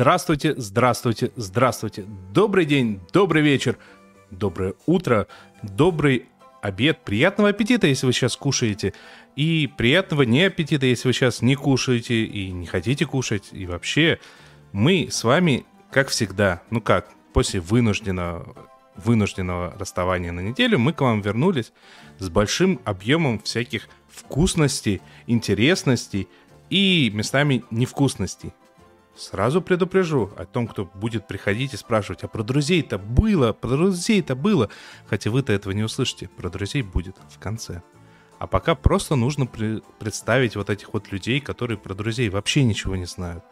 Здравствуйте, здравствуйте, здравствуйте. Добрый день, добрый вечер, доброе утро, добрый обед. Приятного аппетита, если вы сейчас кушаете. И приятного не аппетита, если вы сейчас не кушаете и не хотите кушать. И вообще, мы с вами, как всегда, ну как, после вынужденного, вынужденного расставания на неделю, мы к вам вернулись с большим объемом всяких вкусностей, интересностей и местами невкусностей. Сразу предупрежу о том, кто будет приходить и спрашивать, а про друзей-то было, про друзей-то было. Хотя вы-то этого не услышите, про друзей будет в конце. А пока просто нужно при- представить вот этих вот людей, которые про друзей вообще ничего не знают.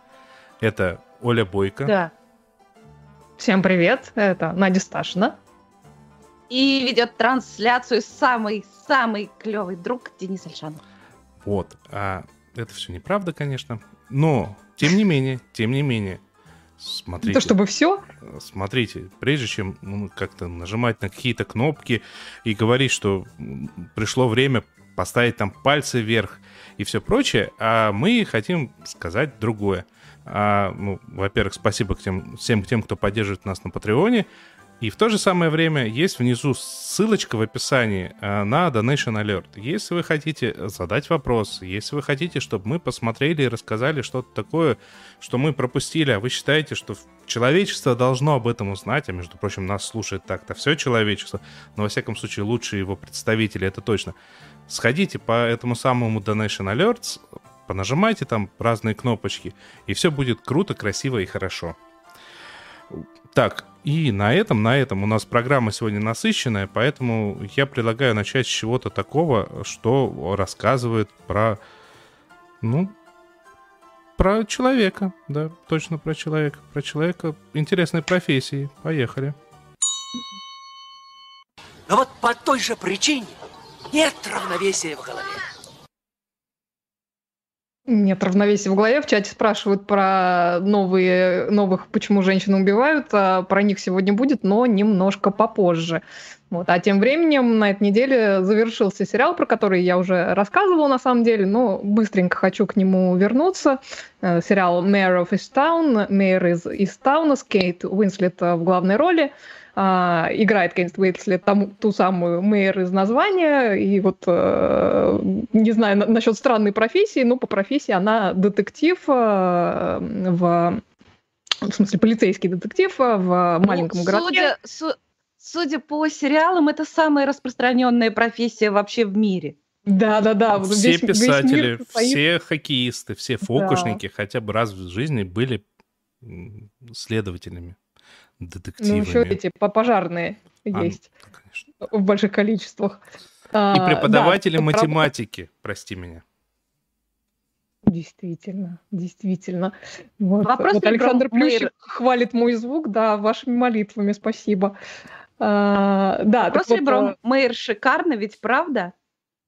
Это Оля Бойко. Да. Всем привет, это Надя Сташина. И ведет трансляцию самый-самый клевый друг Денис Альшанов. Вот. А это все неправда, конечно. Но, тем не менее, тем не менее, смотрите. Не то чтобы все. Смотрите, прежде чем ну, как-то нажимать на какие-то кнопки и говорить, что пришло время поставить там пальцы вверх и все прочее, а мы хотим сказать другое. А, ну, во-первых, спасибо к тем, всем тем, кто поддерживает нас на Патреоне. И в то же самое время есть внизу ссылочка в описании э, на Donation Alert. Если вы хотите задать вопрос, если вы хотите, чтобы мы посмотрели и рассказали что-то такое, что мы пропустили, а вы считаете, что человечество должно об этом узнать, а между прочим, нас слушает так-то все человечество, но во всяком случае лучшие его представители, это точно. Сходите по этому самому Donation Alerts, понажимайте там разные кнопочки, и все будет круто, красиво и хорошо. Так, и на этом, на этом у нас программа сегодня насыщенная, поэтому я предлагаю начать с чего-то такого, что рассказывает про, ну, про человека, да, точно про человека, про человека интересной профессии. Поехали. Но вот по той же причине нет равновесия в голове. Нет равновесия в голове. В чате спрашивают про новые, новых, почему женщины убивают. А про них сегодня будет, но немножко попозже. Вот. А тем временем на этой неделе завершился сериал, про который я уже рассказывала на самом деле, но быстренько хочу к нему вернуться. Э, Сериал «Mayor of Easttown», «Mayor из Истауна» с Кейт Уинслет в главной роли. А, играет Кейт Уинслет там, ту самую мэр из названия, и вот, э, не знаю на- насчет странной профессии, но по профессии она детектив э, в... В смысле, полицейский детектив э, в маленьком Ну, городке. Судя, су- судя по сериалам, это самая распространенная профессия вообще в мире. Да-да-да. вот все весь- весь писатели, мир состоит- все хоккеисты, все фокушники хотя бы раз в жизни были м, следователями, Ну, детективами. еще эти по- пожарные А, ну, есть конечно. в больших количествах. И А, преподаватели да, математики, прости меня. Действительно, действительно. Вот, Вопрос вот ли про Александр Плющик хвалит мой звук, да, вашими молитвами, спасибо. А, да, так Просто вот, ребром э, мэр шикарно, ведь правда?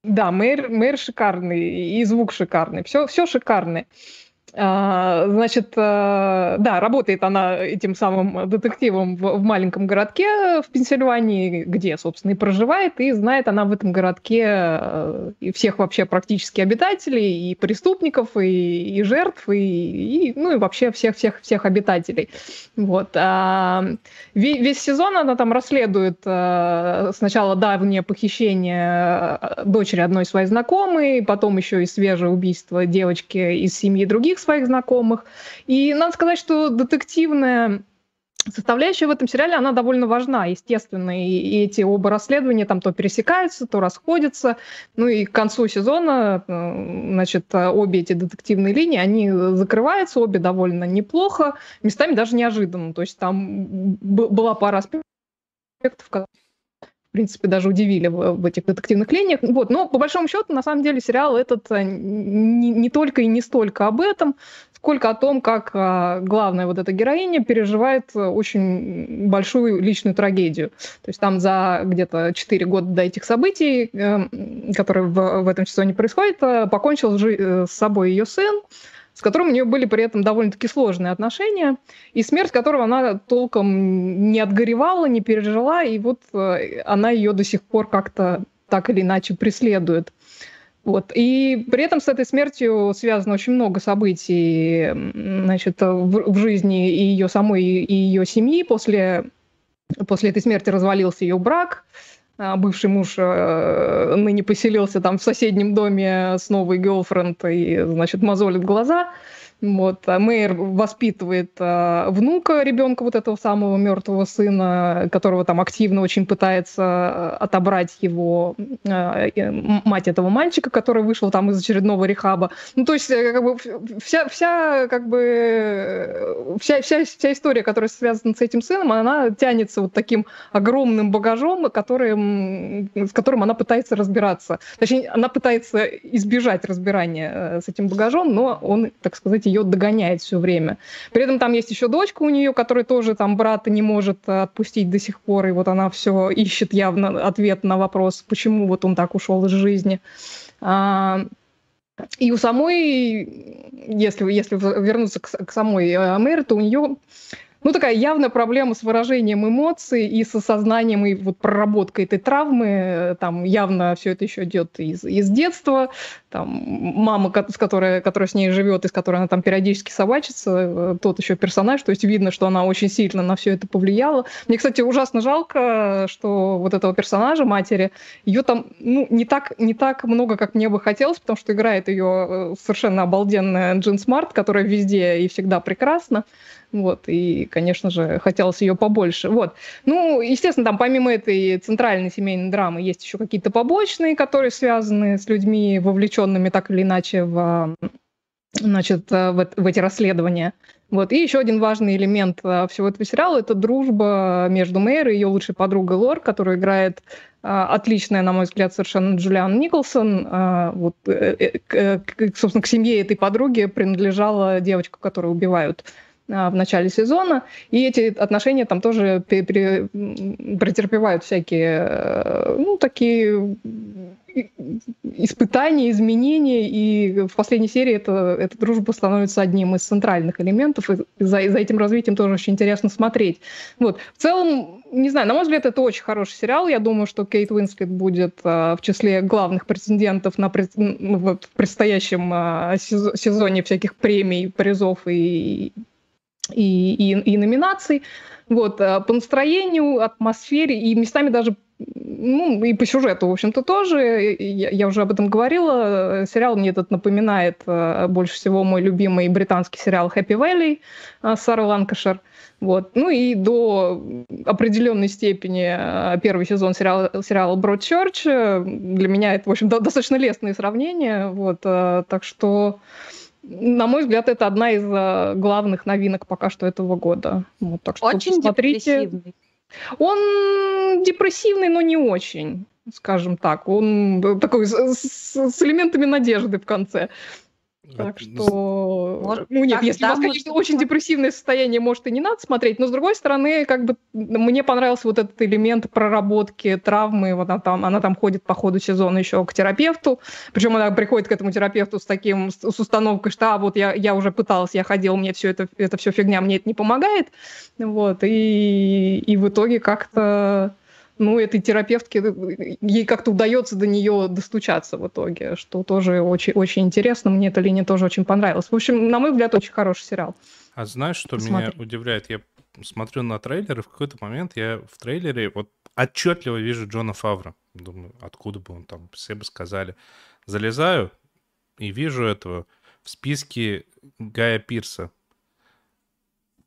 да, мэр, мэр шикарный, и звук шикарный, все, все шикарное. А, Значит, э, да, работает она этим самым детективом в, маленьком городке в Пенсильвании, где, собственно, и проживает, и знает она в этом городке э, и всех вообще практически обитателей, и преступников, и, и жертв, и, и, ну и вообще всех-всех-всех обитателей. Вот. а, ве- Весь сезон она там расследует э, сначала давнее похищение э, дочери одной своей знакомой, потом еще и свежее убийство девочки из семьи других своих знакомых. И надо сказать, что детективная составляющая в этом сериале, она довольно важна, естественно, и, и эти оба расследования там то пересекаются, то расходятся, ну и к концу сезона, э, значит, обе эти детективные линии, они закрываются, обе довольно неплохо, местами даже неожиданно, то есть там была пара аспектов, в принципе, даже удивили в, в этих детективных линиях. Вот. Но, по большому счету, на самом деле, сериал этот э, не, не только и не столько об этом, сколько о том, как а, главная вот эта героиня переживает э, очень большую личную трагедию. То есть там за где-то 4 года до этих событий, э, которые в, в этом сезоне происходят, покончил с собой ее сын, с которым у нее были при этом довольно-таки сложные отношения, и смерть которого она толком не отгоревала, не пережила, и вот э, она ее до сих пор как-то так или иначе преследует. Вот. И при этом с этой смертью связано очень много событий значит, в, в жизни и ее самой, и ее семьи. После, после этой смерти развалился ее брак. А, бывший муж э, ныне поселился там в соседнем доме с новой гелфренд и, значит, мозолит глаза. Вот. А Мэйр воспитывает а, внука ребенка вот этого самого мертвого сына, которого там активно очень пытается а, отобрать его а, мать этого мальчика, который вышел там из очередного рехаба. Ну, то есть, э, как бы, вся, вся, как бы, вся, вся, вся история, которая связана с этим сыном, она тянется вот таким огромным багажом, который, с которым она пытается разбираться. Точнее, она пытается избежать разбирания э, с этим багажом, но он, так сказать, ее догоняет все время. При этом там есть еще дочка у нее, которая тоже там брата не может э, отпустить до сих пор, и вот она все ищет явно ответ на вопрос, почему вот он так ушел из жизни. А, и у самой, если, если вернуться к, к самой э, Мэри, то у нее ну, такая явная проблема с выражением эмоций и с осознанием и вот проработкой этой травмы. Там явно все это еще идет из, из детства. Там мама, с которой, которая с ней живет, и с которой она там периодически собачится, э, тот еще персонаж. То есть видно, что она очень сильно на все это повлияла. Мне, кстати, ужасно жалко, что вот этого персонажа, матери, ее там ну, не, так, не так много, как мне бы хотелось, потому что играет ее э, совершенно обалденная Джин Смарт, которая везде и всегда прекрасна. Вот, и, конечно же, хотелось ее побольше. Вот. Ну, естественно, там помимо этой центральной семейной драмы есть еще какие-то побочные, которые связаны с людьми, вовлеченными так или иначе в, значит, в, в эти расследования. Вот. И еще один важный элемент а, всего этого сериала – это дружба между Мэйр и ее лучшей подругой Лор, которую играет а, отличная, на мой взгляд, совершенно Джулиан Николсон. Вот, э, э, собственно, к семье этой подруги принадлежала девочка, которую убивают в начале сезона, и эти отношения там тоже претерпевают всякие, э, ну, такие испытания, изменения, и в последней серии это, эта дружба становится одним из центральных элементов, и за, за этим развитием тоже очень интересно смотреть. Вот. В целом, не знаю, на мой взгляд, это очень хороший сериал. Я думаю, что Кейт Уинслет будет а, в числе главных претендентов на пред, вот, в предстоящем а, сезоне всяких премий, призов и и, и, и номинаций. Вот, э, по настроению, атмосфере и местами даже ну, и по сюжету, в общем-то, тоже. Я, я уже об этом говорила. Сериал мне этот напоминает э, больше всего мой любимый британский сериал «Happy Valley» с Сарой Ланкашер. Вот. Ну и до определенной степени первый сезон сериала, сериала «Broadchurch» для меня это, в общем, достаточно лестные сравнения. Вот. Так что на мой взгляд, это одна из э, главных новинок пока что этого года. Вот, так что очень посмотрите. депрессивный. Он депрессивный, но не очень, скажем так. Он такой с, с, с элементами надежды в конце. Так что, может, ну нет, если да, у вас, конечно, очень депрессивное состояние, может, и не надо смотреть, но, с другой стороны, как бы мне понравился вот этот элемент проработки травмы, вот она там, она там ходит по ходу сезона еще к терапевту, причем она приходит к этому терапевту с таким, с установкой, что, а, вот я, я уже пыталась, я ходила, мне все это, это все фигня, мне это не помогает, вот, и, и в итоге как-то ну, этой терапевтке, ей как-то удается до нее достучаться в итоге, что тоже очень, очень интересно. Мне эта линия тоже очень понравилась. В общем, на мой взгляд, очень хороший сериал. А знаешь, что Посмотри. меня удивляет? Я смотрю на трейлер, и в какой-то момент я в трейлере вот отчетливо вижу Джона Фавра. Думаю, откуда бы он там, все бы сказали. Залезаю и вижу этого в списке Гая Пирса.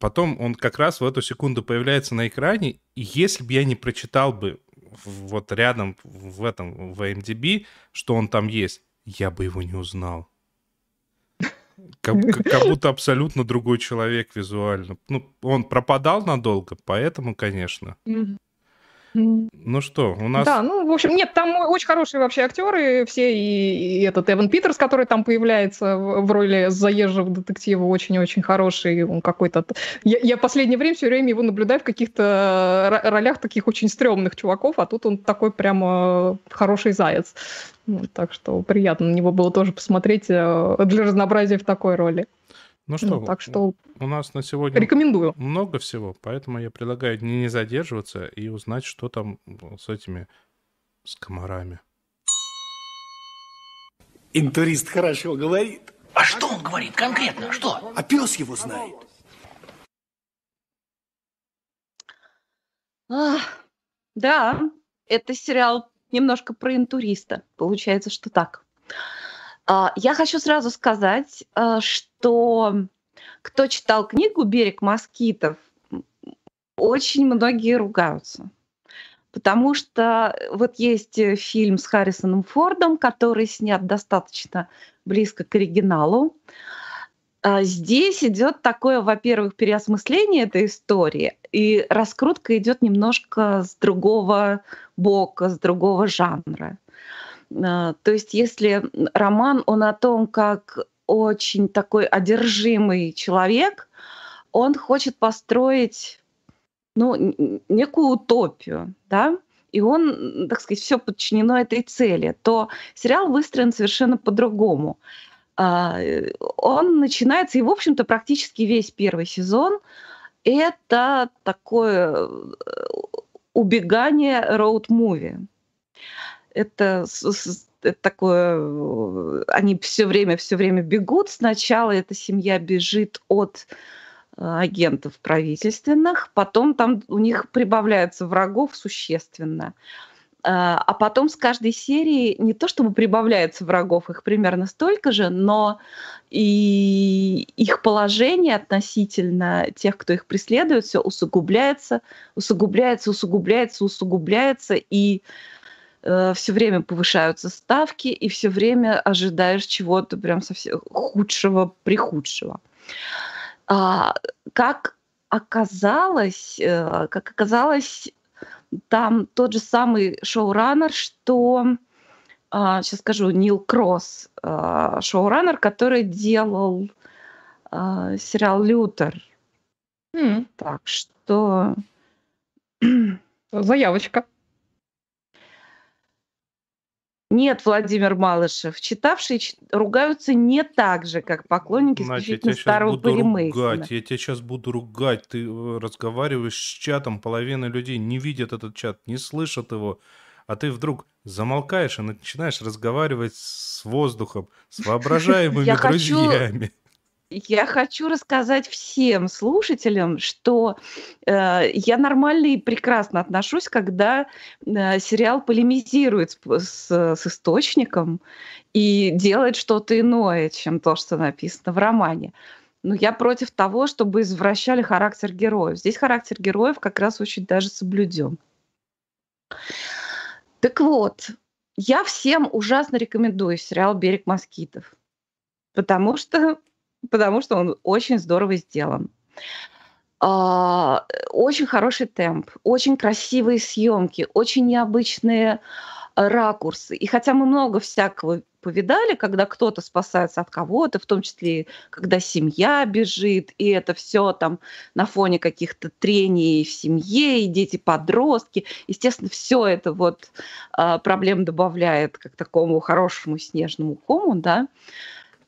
Потом он как раз в эту секунду появляется на экране, и если бы я не прочитал бы вот рядом в этом, в IMDb, что он там есть, я бы его не узнал. Как, как будто абсолютно другой человек визуально. Ну, он пропадал надолго, поэтому, конечно. Ну что, у нас... Да, ну, в общем, нет, там очень хорошие вообще актеры все, и, и этот Эван Питерс, который там появляется в, в роли заезжего детектива, очень-очень хороший, он какой-то... Я, я последнее время все время его наблюдаю в каких-то ролях таких очень стрёмных чуваков, а тут он такой прямо хороший заяц. Ну, так что приятно на него было тоже посмотреть э, для разнообразия в такой роли. Ну что, ну, так что у нас на сегодня рекомендую. много всего, поэтому я предлагаю не, не задерживаться и узнать, что там с этими с комарами. Интурист хорошо говорит. А что он говорит конкретно? Что? А пес его знает. А, да, это сериал немножко про интуриста. Получается, что так. А, я хочу сразу сказать, а, что кто читал книгу «Берег москитов», очень многие ругаются. Потому что вот есть э, фильм с Харрисоном Фордом, который снят достаточно близко к оригиналу. А здесь идет такое, во-первых, переосмысление этой истории, и раскрутка идет немножко с другого бока, с другого жанра. А, то есть если роман, он о том, как очень такой одержимый человек, он хочет построить ну, некую утопию, да, и он, так сказать, все подчинено этой цели, то сериал выстроен совершенно по-другому. А, он начинается, и, в общем-то, практически весь первый сезон это такое э, убегание роуд-муви это, такое, они все время, все время бегут. Сначала эта семья бежит от э, агентов правительственных, потом там у них прибавляется врагов существенно. Э, а потом с каждой серии не то чтобы прибавляется врагов, их примерно столько же, но и их положение относительно тех, кто их преследует, все усугубляется, усугубляется, усугубляется, усугубляется, и Э, все время повышаются ставки, и все время ожидаешь чего-то прям совсем худшего, прихудшего. А, как оказалось, э, как оказалось, там тот же самый шоураннер, что сейчас а, скажу, Нил Кросс, а, шоураннер, который делал сериал Лютер. Mm. Так что заявочка. Нет, Владимир Малышев, читавшие ругаются не так же, как поклонники исключительно я старого буду Перемейсона. ругать, я тебя сейчас буду ругать. Ты э, разговариваешь с чатом, половина людей не видят этот чат, не слышат его, а ты вдруг замолкаешь и начинаешь разговаривать с воздухом, с воображаемыми друзьями. Я хочу рассказать всем слушателям, что э, я нормально и прекрасно отношусь, когда э, сериал полемизирует с, с источником и делает что-то иное, чем то, что написано в романе. Но я против того, чтобы извращали характер героев. Здесь характер героев как раз очень даже соблюден. Так вот, я всем ужасно рекомендую сериал «Берег москитов», потому что потому что он очень здорово сделан. А, очень хороший темп, очень красивые съемки, очень необычные ракурсы. И хотя мы много всякого повидали, когда кто-то спасается от кого-то, в том числе, когда семья бежит, и это все там на фоне каких-то трений в семье, и дети-подростки. Естественно, все это вот а, проблем добавляет к такому хорошему снежному кому, да.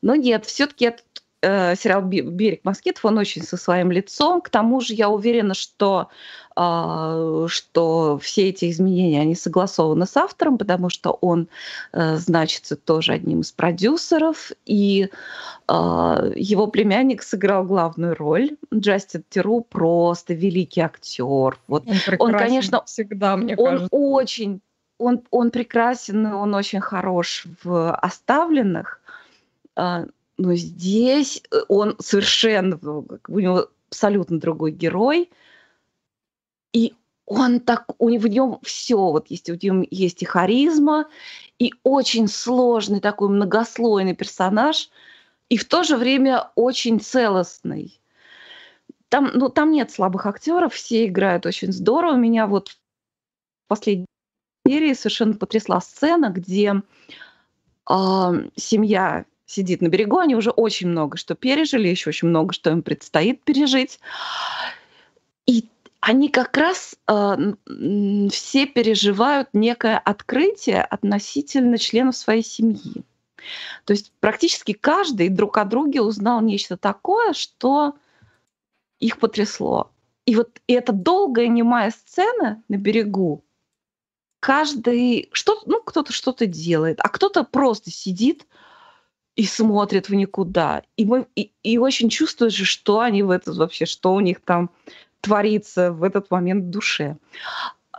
Но нет, все-таки этот э, сериал «Берег москитов», он очень со своим лицом. К тому же я уверена, что, э, что все эти изменения, они согласованы с автором, потому что он э, значится тоже одним из продюсеров, и э, его племянник сыграл главную роль. Джастин Теру просто великий актер. Вот он, он конечно, всегда, мне он кажется. очень он, он прекрасен, он очень хорош в оставленных, а, но здесь э, он совершенно, у него абсолютно другой герой, и он так, у него в нем все, вот есть, у него есть и харизма, и очень сложный такой многослойный персонаж, и в то же время очень целостный. Там, ну, там нет слабых актеров, все играют очень здорово. Меня вот последней серии совершенно потрясла сцена, где э, семья сидит на берегу, они уже очень много что пережили, еще очень много что им предстоит пережить. И они как раз э, все переживают некое открытие относительно членов своей семьи. То есть практически каждый друг о друге узнал нечто такое, что их потрясло. И вот эта долгая немая сцена на берегу, каждый что ну кто-то что-то делает, а кто-то просто сидит и смотрит в никуда. И, мы, и, и очень чувствуешь, что они в этот вообще, что у них там творится в этот момент в душе.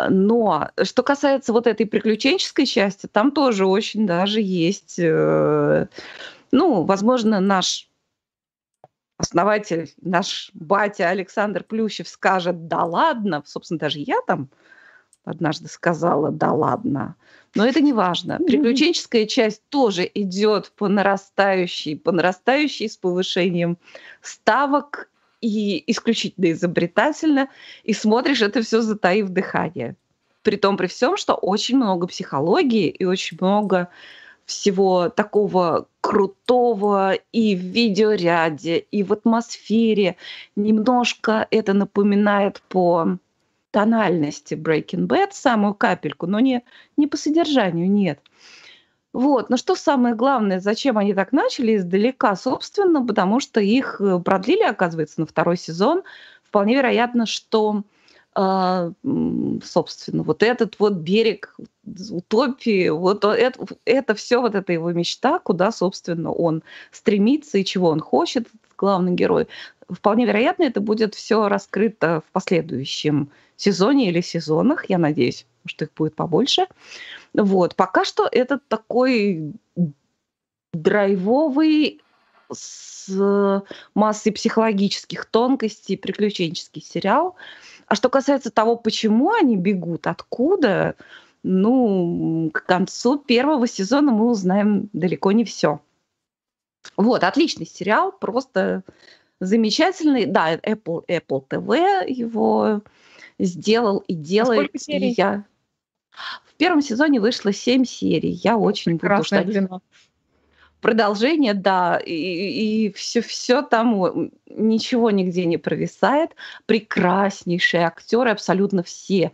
Но что касается вот этой приключенческой части, там тоже очень даже есть, э, ну, возможно, наш основатель, наш батя Александр Плющев скажет, да ладно, собственно, даже я там однажды сказала, да ладно. Но это не важно. Приключенческая часть тоже идет по нарастающей, по нарастающей с повышением ставок и исключительно изобретательно, и смотришь это все затаив дыхание. При том, при всем, что очень много психологии и очень много всего такого крутого и в видеоряде, и в атмосфере. Немножко это напоминает по тональности Breaking Bad, самую капельку, но не, не по содержанию, нет. Вот. Но что самое главное, зачем они так начали издалека? Собственно, потому что их э, продлили, оказывается, на второй сезон. Вполне вероятно, что э, собственно, вот этот вот берег утопии, вот это, это все вот эта его мечта, куда, собственно, он стремится и чего он хочет, главный герой. Вполне вероятно, это будет все раскрыто в последующем сезоне или сезонах, я надеюсь, что их будет побольше. Вот. Пока что это такой драйвовый с массой психологических тонкостей приключенческий сериал. А что касается того, почему они бегут, откуда, ну, к концу первого сезона мы узнаем далеко не все. Вот, отличный сериал, просто замечательный. Да, Apple, Apple TV его сделал и а делает. А сколько серий? я... В первом сезоне вышло семь серий. Я очень Прекрасная буду ждать. Длина. Продолжение, да, и, и все, все там, ничего нигде не провисает. Прекраснейшие актеры, абсолютно все.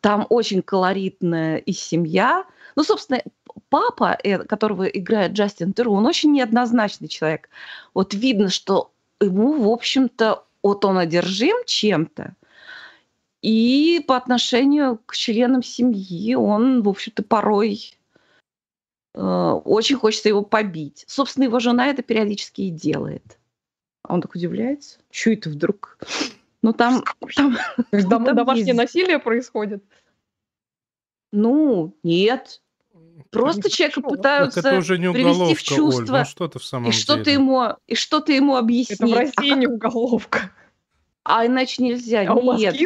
Там очень колоритная и семья. Ну, собственно, папа, э, которого играет Джастин Теру, он очень неоднозначный человек. Вот видно, что ему, в общем-то, вот он одержим чем-то, и по отношению к членам семьи он, в общем-то, порой э, очень хочется его побить. Собственно, его жена это периодически и делает. А он так удивляется, что это вдруг? Ну там... там, там домашнее есть. насилие происходит? Ну, нет. Просто человека пытаются так это уже не привести в чувство. Оль, ну что-то в самом и что-то ему и что-то ему объяснить. Это в России а не уголовка. А иначе нельзя. А Нет. У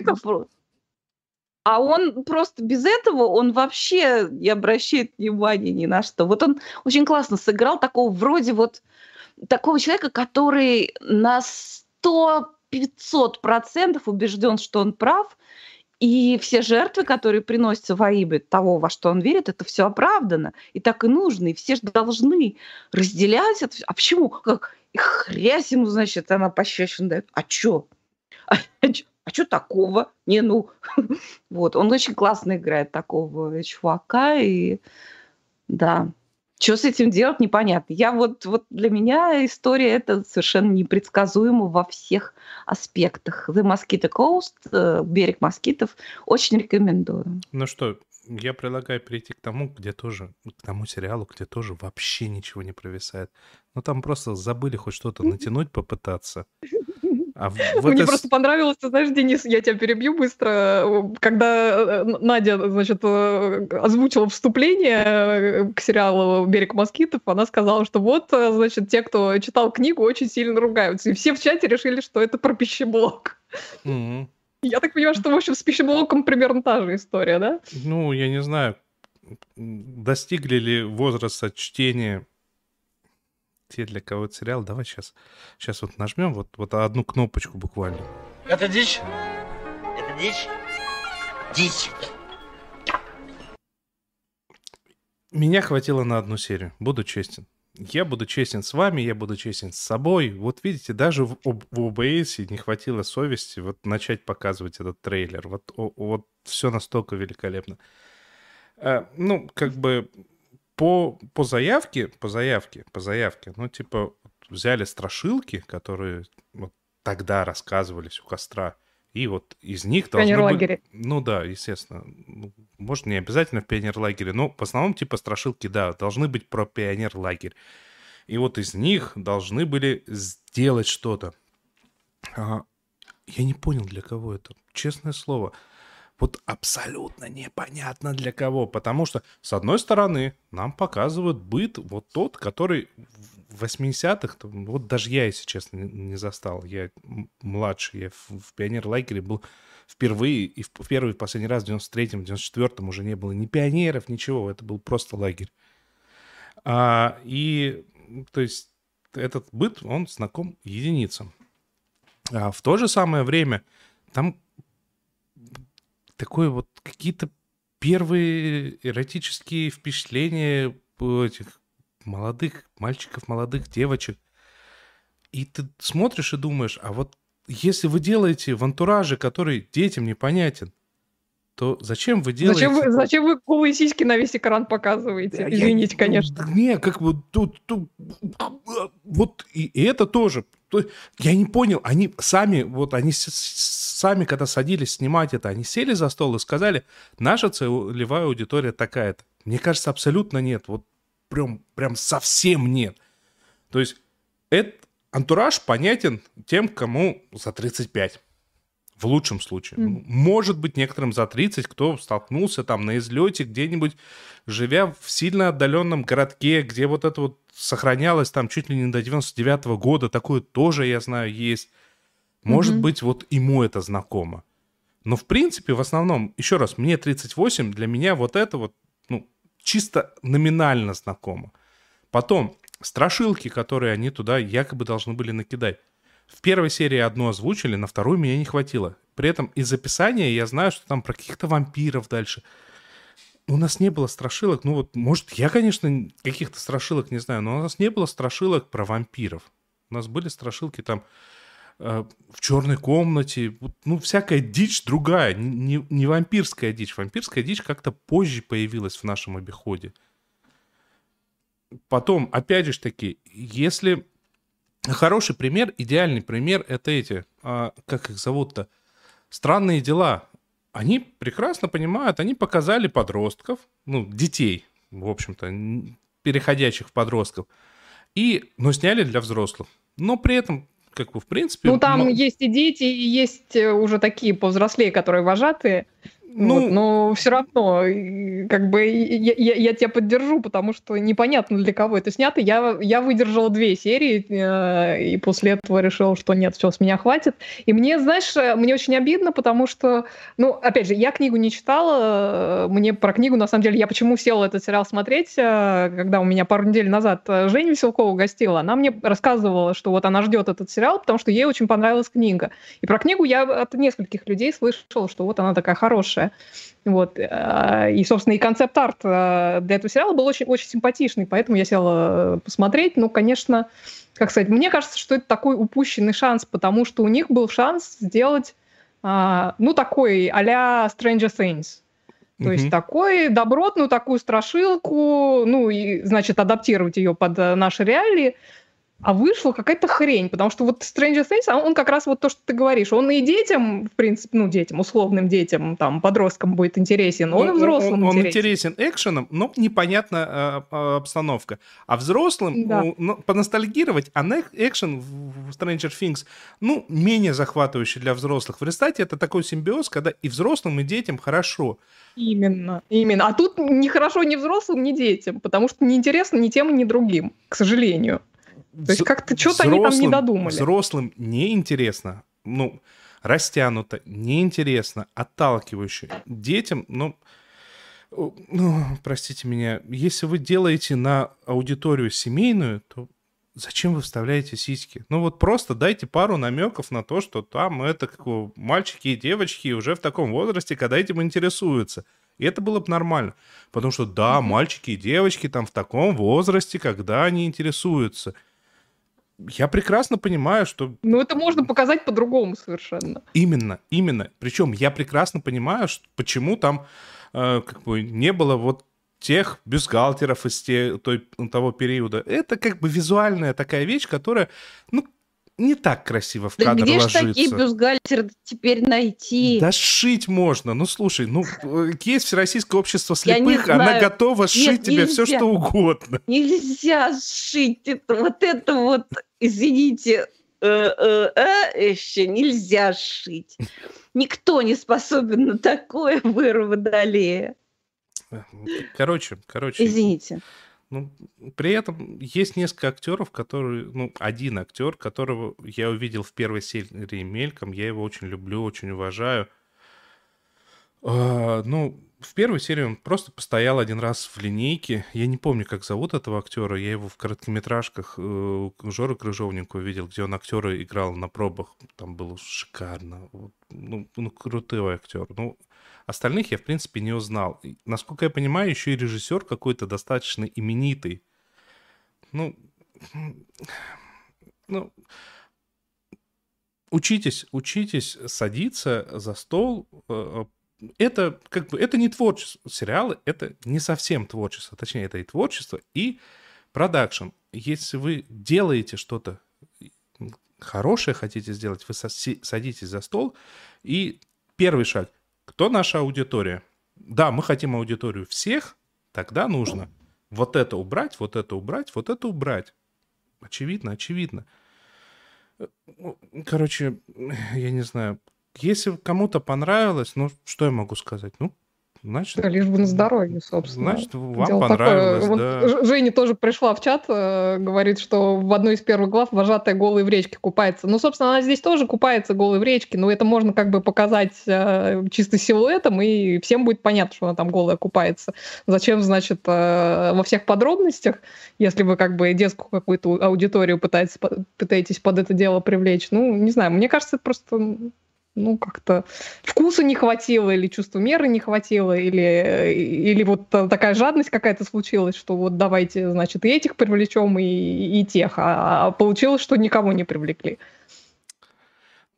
А он просто без этого, он вообще не обращает внимания ни на что. Вот он очень классно сыграл такого вроде вот такого человека, который на 100-500 процентов убежден, что он прав, и все жертвы, которые приносятся во имя того, во что он верит, это все оправдано. И так и нужно. И все же должны разделять это. А почему? Как? И хрясь ему, значит, она пощечину дает. А чё? А, а что такого? Не, ну, вот, он очень классно играет такого чувака, и да, что с этим делать, непонятно. Я вот, вот для меня история это совершенно непредсказуема во всех аспектах. The Mosquito Coast, э, берег москитов, очень рекомендую. Ну что, я предлагаю перейти к тому, где тоже, к тому сериалу, где тоже вообще ничего не провисает. Ну там просто забыли хоть что-то натянуть, попытаться. А в, Мне это... просто понравилось, ты знаешь, Денис, я тебя перебью быстро, когда э, Надя, значит, э, озвучила вступление э, к сериалу «Берег москитов», она сказала, что вот, значит, те, кто читал книгу, очень сильно ругаются. И все в чате решили, что это про пищеблок. Mm-hmm. Я так понимаю, что, в общем, с пищеблоком примерно та же история, да? Ну, я не знаю, достигли ли возраста чтения те, для кого это сериал, давай сейчас, сейчас вот нажмем вот, вот одну кнопочку буквально. Это дичь? Это дичь? Дичь. Меня хватило на одну серию, буду честен. Я буду честен с вами, я буду честен с собой. Вот видите, даже в, в OBS не хватило совести вот начать показывать этот трейлер. Вот, вот все настолько великолепно. А, ну, как бы по, по заявке, по заявке, по заявке, ну, типа, взяли страшилки, которые вот тогда рассказывались у костра, и вот из них должны быть... Ну да, естественно. Ну, может, не обязательно в пионерлагере, но в основном типа страшилки, да, должны быть про пионерлагерь. И вот из них должны были сделать что-то. А, я не понял, для кого это. Честное слово. Вот абсолютно непонятно для кого. Потому что, с одной стороны, нам показывают быт вот тот, который в 80-х, вот даже я, если честно, не застал. Я младший, я в, пионер-лагере был впервые, и в первый и последний раз в 93-м, 94-м уже не было ни пионеров, ничего, это был просто лагерь. А, и, то есть, этот быт, он знаком единицам. А в то же самое время там такое вот какие-то первые эротические впечатления этих молодых мальчиков, молодых девочек. И ты смотришь и думаешь, а вот если вы делаете в антураже, который детям непонятен, то зачем вы делаете... Зачем вы, зачем вы голые сиськи на весь экран показываете? Я, Извините, я, конечно. Не, как вот тут, тут вот и, и это тоже. Я не понял, они сами, вот они сами, когда садились снимать это, они сели за стол и сказали, наша целевая аудитория такая-то. Мне кажется, абсолютно нет. Вот прям, прям совсем нет. То есть этот антураж понятен тем, кому за 35. В лучшем случае. Mm. Может быть, некоторым за 30, кто столкнулся там на излете где-нибудь, живя в сильно отдаленном городке, где вот это вот сохранялось там чуть ли не до 99 -го года. Такое тоже, я знаю, есть. Может mm-hmm. быть, вот ему это знакомо. Но в принципе, в основном, еще раз, мне 38, для меня вот это вот чисто номинально знакомо. Потом, страшилки, которые они туда якобы должны были накидать. В первой серии одну озвучили, на вторую меня не хватило. При этом из описания я знаю, что там про каких-то вампиров дальше. У нас не было страшилок, ну вот, может, я, конечно, каких-то страшилок не знаю, но у нас не было страшилок про вампиров. У нас были страшилки там Э, в черной комнате, ну, всякая дичь другая, не, не вампирская дичь. Вампирская дичь как-то позже появилась в нашем обиходе. Потом, опять же таки, если... Хороший пример, идеальный пример, это эти, а, как их зовут-то, странные дела. Они прекрасно понимают, они показали подростков, ну, детей, в общем-то, переходящих в подростков, и, но сняли для взрослых. Но при этом как бы в принципе... Ну, там но... есть и дети, и есть э, уже такие повзрослее, которые вожатые. Ну, вот, но все равно, как бы, я, я, я тебя поддержу, потому что непонятно для кого это снято. Я, я выдержала две серии, э, и после этого решила, что нет, все, с меня хватит. И мне, знаешь, э, мне очень обидно, потому что, ну, опять же, я книгу не читала, э, мне про книгу, на самом деле, я почему села этот сериал смотреть, э, когда у меня пару недель назад Женя Веселкова гостила, она мне рассказывала, что вот она ждет этот сериал, потому что ей очень понравилась книга. И про книгу я от нескольких людей слышала, что вот она такая хорошая. Вот. Э, и, собственно, и концепт-арт э, для этого сериала был очень, очень симпатичный, поэтому я села э, посмотреть. Ну, конечно, как сказать, мне кажется, что это такой упущенный шанс, потому что у них был шанс сделать, ну, такой а-ля Stranger Things. То mm-hmm. есть такой добротную такую страшилку, ну и, значит, адаптировать ее под наши реалии, а вышла какая-то хрень, потому что вот Stranger Things, а он как раз вот то, что ты говоришь, он и детям, в принципе, ну, детям, условным детям, там, подросткам будет интересен, он, он и взрослым он, он интересен. Он интересен экшеном, но непонятна э, обстановка. А взрослым да. ну, поностальгировать, а экшен в Stranger Things, ну, менее захватывающий для взрослых. В результате это такой симбиоз, когда и взрослым, и детям хорошо. Именно, именно. А тут ни хорошо ни взрослым, ни детям, потому что неинтересно ни тем, ни другим, к сожалению. То есть как-то что-то они там не додумали. Взрослым неинтересно, ну, растянуто, неинтересно, отталкивающе. Детям, ну, ну, простите меня, если вы делаете на аудиторию семейную, то зачем вы вставляете сиськи? Ну вот просто дайте пару намеков на то, что там это как мальчики и девочки уже в таком возрасте, когда этим интересуются. И это было бы нормально. Потому что, да, мальчики и девочки там в таком возрасте, когда они интересуются. Я прекрасно понимаю, что... Ну, это можно показать по-другому совершенно. Именно, именно. Причем я прекрасно понимаю, что, почему там э, как бы не было вот тех бюстгальтеров из те, той, того периода. Это как бы визуальная такая вещь, которая, ну, не так красиво в Да кадр где ложится. такие бюстгальтеры теперь найти? Да сшить можно. Ну, слушай, ну, э, есть Всероссийское общество слепых, она готова сшить тебе все, нельзя. что угодно. Нельзя сшить это, вот это вот, извините, э, э, э, еще нельзя сшить. Никто не способен на такое выру водолея. Короче, короче, Извините. ну, при этом есть несколько актеров, которые, ну, один актер, которого я увидел в первой серии мельком, я его очень люблю, очень уважаю. А, ну, в первой серии он просто постоял один раз в линейке. Я не помню, как зовут этого актера. Я его в короткометражках э, у Жоры Крыжовникова видел, где он актера играл на пробах. Там было шикарно. Ну, ну, крутой актер. Ну, остальных я, в принципе, не узнал. И, насколько я понимаю, еще и режиссер какой-то достаточно именитый. Ну, ну, учитесь, учитесь садиться за стол. Это как бы это не творчество. Сериалы это не совсем творчество. Точнее, это и творчество, и продакшн. Если вы делаете что-то хорошее, хотите сделать, вы садитесь за стол, и первый шаг. Кто наша аудитория? Да, мы хотим аудиторию всех, тогда нужно вот это убрать, вот это убрать, вот это убрать. Очевидно, очевидно. Э, ну, Короче, я не знаю. Если кому-то понравилось, ну, что я могу сказать? Ну, значит, Лишь бы на здоровье, собственно. значит вам Дело понравилось, такое. Да. Женя тоже пришла в чат, э, говорит, что в одной из первых глав вожатая голой в речке купается. Ну, собственно, она здесь тоже купается голой в речке, но это можно как бы показать э, чисто силуэтом, и всем будет понятно, что она там голая купается. Зачем, значит, э, во всех подробностях, если вы как бы детскую какую-то аудиторию пытаетесь, пытаетесь под это дело привлечь? Ну, не знаю, мне кажется, это просто ну, как-то вкуса не хватило, или чувства меры не хватило, или, или вот та- такая жадность какая-то случилась, что вот давайте, значит, и этих привлечем, и, и тех, а, а получилось, что никого не привлекли.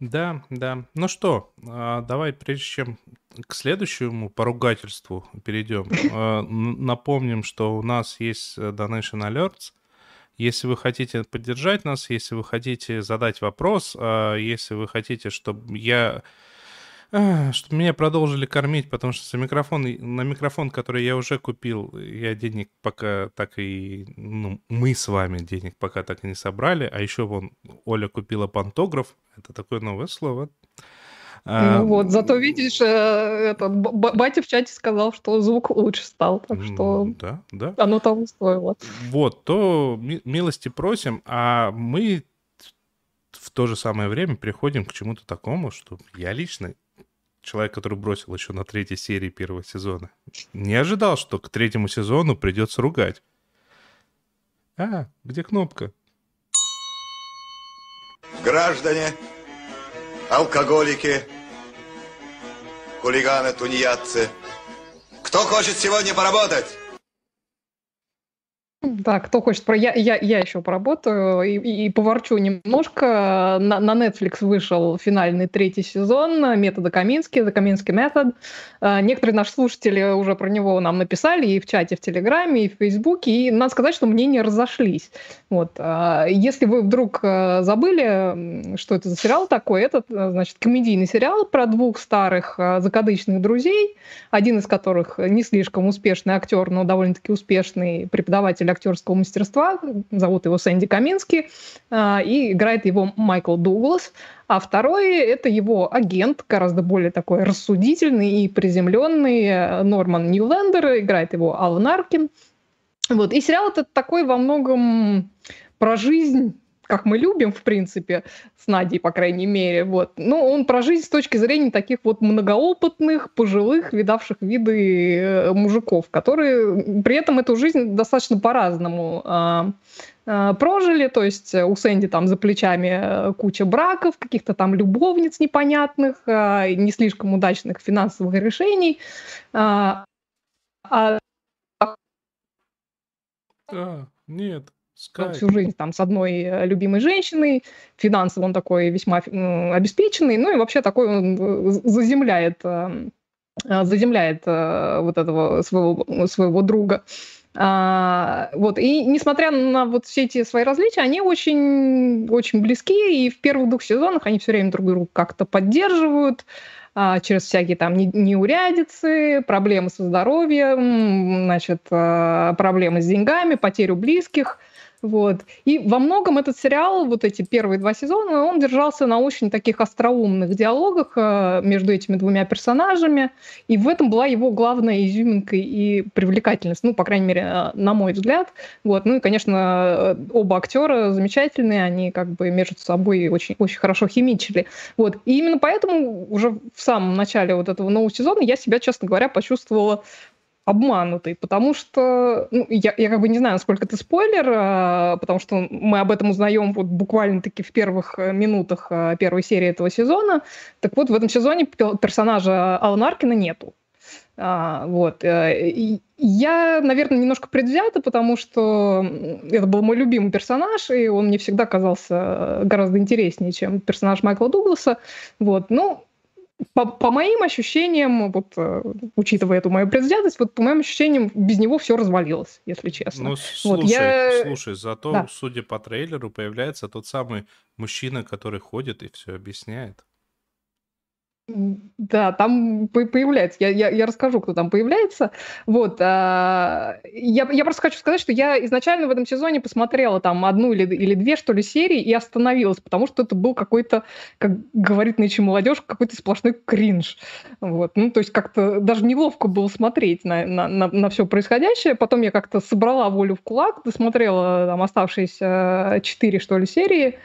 Да, да. Ну что, а, давай, прежде чем к следующему поругательству перейдем, а, напомним, что у нас есть э, Donation Alerts. Если вы хотите поддержать нас, если вы хотите задать вопрос, а, если вы хотите, чтобы я а, чтобы меня продолжили кормить, потому что за микрофон, на микрофон, который я уже купил, я денег пока так и... Ну, мы с вами денег пока так и не собрали. А еще вон Оля купила пантограф. Это такое новое слово. А, ну вот, зато видишь, э, этот батя в чате сказал, что звук лучше стал, так что Да, да. оно того стоило. Вот, то ми- милости просим, а мы в то же самое время приходим к чему-то такому, что я лично, человек, который бросил еще на третьей серии первого сезона, не ожидал, что к третьему сезону придется ругать. А, где кнопка? Граждане, алкоголики, хулиганы, тунеядцы. Кто хочет сегодня поработать? Да, кто хочет, про... я, я, я еще поработаю и, и, поворчу немножко. На, на Netflix вышел финальный третий сезон метода Камински, The Каминский метод. А, Некоторые наши слушатели уже про него нам написали и в чате, в Телеграме, и в Фейсбуке, и надо сказать, что мнения разошлись. Вот. а, Если вы вдруг э, забыли, что это за сериал такой, это, значит, комедийный сериал про двух старых закадычных друзей, один из которых не слишком успешный актер, но довольно-таки успешный преподаватель актерского мастерства, зовут его Сэнди Каминский, а, и играет его Майкл Дуглас. А второй – это его агент, гораздо более такой рассудительный и приземленный э, Норман Ньюлендер, играет его Алан Аркин. Вот. И сериал этот такой во многом про жизнь, как мы любим, в принципе, с Надей, по крайней мере. Вот. Но он про жизнь с точки зрения таких вот многоопытных, пожилых, видавших виды э, мужиков, которые при этом эту жизнь достаточно по-разному а, а, прожили. То есть у Сэнди там за плечами э, куча браков, каких-то там любовниц непонятных, а, не слишком удачных финансовых решений. А А, нет, Скайп. всю жизнь там с одной э, любимой женщиной, финансово он такой весьма обеспеченный, ну и вообще такой он э, заземляет, э, э, заземляет вот этого своего, своего друга. А, вот, и несмотря на вот все эти свои различия, они очень, очень близки, и в первых двух сезонах они все время друг друга как-то поддерживают, а, через всякие там не- неурядицы, проблемы со здоровьем, значит, проблемы с деньгами, потерю близких. Вот. И во многом этот сериал, вот эти первые два сезона, он держался на очень таких остроумных диалогах э, между этими двумя персонажами, и в этом была его главная изюминка и привлекательность, ну, по крайней мере, э, на мой взгляд. Вот. Ну и, конечно, э, оба актера замечательные, они как бы между собой очень, очень хорошо химичили. Вот. И именно поэтому уже в самом начале вот этого нового сезона я себя, честно говоря, почувствовала обманутой, потому что ну, я, я как бы не знаю, насколько это спойлер, а, потому что мы об этом узнаем вот буквально-таки в первых э, минутах а, первой серии этого сезона. Так вот, в этом сезоне пе- персонажа Алана Аркина нету. А, вот. э, и Я, наверное, немножко предвзята, потому что это был мой любимый персонаж, и он мне всегда казался э, гораздо интереснее, чем персонаж Майкла Дугласа. Вот. Ну, по, по моим ощущениям, вот, э, учитывая эту мою предвзятость, вот по моим ощущениям, без него все развалилось, если честно. Ну, Вот, слушай, я- слушай, зато, Да. судя по трейлеру, появляется тот самый мужчина, который ходит и все объясняет. Да, там по- появляется. Я, я, я расскажу, кто там появляется. Вот. а, Я, я просто хочу сказать, что я изначально в этом сезоне посмотрела там одну или, или две, что ли, серии и остановилась, потому что это был какой-то, как говорит нынче молодежь, какой-то сплошной кринж. Вот. Ну, то есть как-то даже неловко было смотреть на, на, на, на все происходящее. Потом я как-то собрала волю в кулак, досмотрела там оставшиеся четыре, что ли, серии.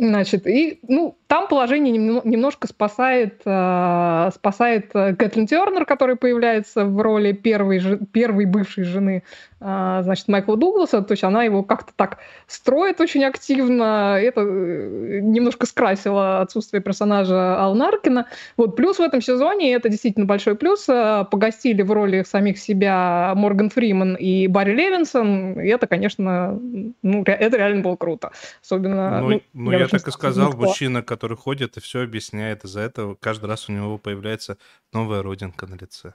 Значит, и, ну, там положение немно- немножко спасает, э, спасает Кэтлин Тернер, которая появляется в роли первой, же- первой бывшей жены, значит, Майкла Дугласа, то есть она его как-то так строит очень активно, это э, немножко скрасило отсутствие персонажа Алана Аркина. Вот, плюс в этом сезоне, и это действительно большой плюс, э, погостили в роли самих себя Морган Фриман и Барри Левинсон, и это, конечно, ну, это реально было круто. Особенно, Ну, ну, я очень так и сказал, Москва. мужчина, который ходит и все объясняет. Из-за этого каждый раз у него появляется новая родинка на лице.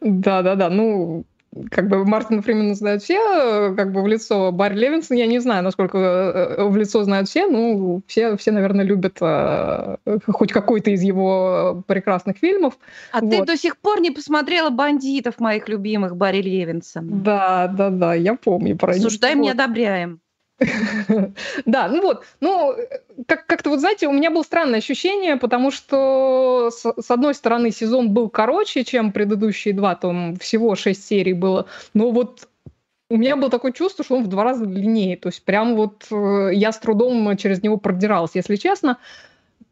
Да, да, да. Ну, как бы Мартина Фримена знают все, э, как бы в лицо Барри Левинсон, я не знаю, насколько э, в лицо знают все, ну, все, все, наверное, любят э, хоть какой-то из его прекрасных фильмов. А ты Вот. до сих пор не посмотрела «Бандитов» моих любимых Барри Левинсона. Да, да, да, я помню про них. Осуждаем, не одобряем. Да, ну вот, ну, как- как-то вот, знаете, у меня было странное ощущение, потому что, с одной стороны, сезон был короче, чем предыдущие два, там всего шесть серий было, но вот у меня было такое чувство, что он в два раза длиннее, то есть прям вот э, я с трудом через него продиралась, если честно.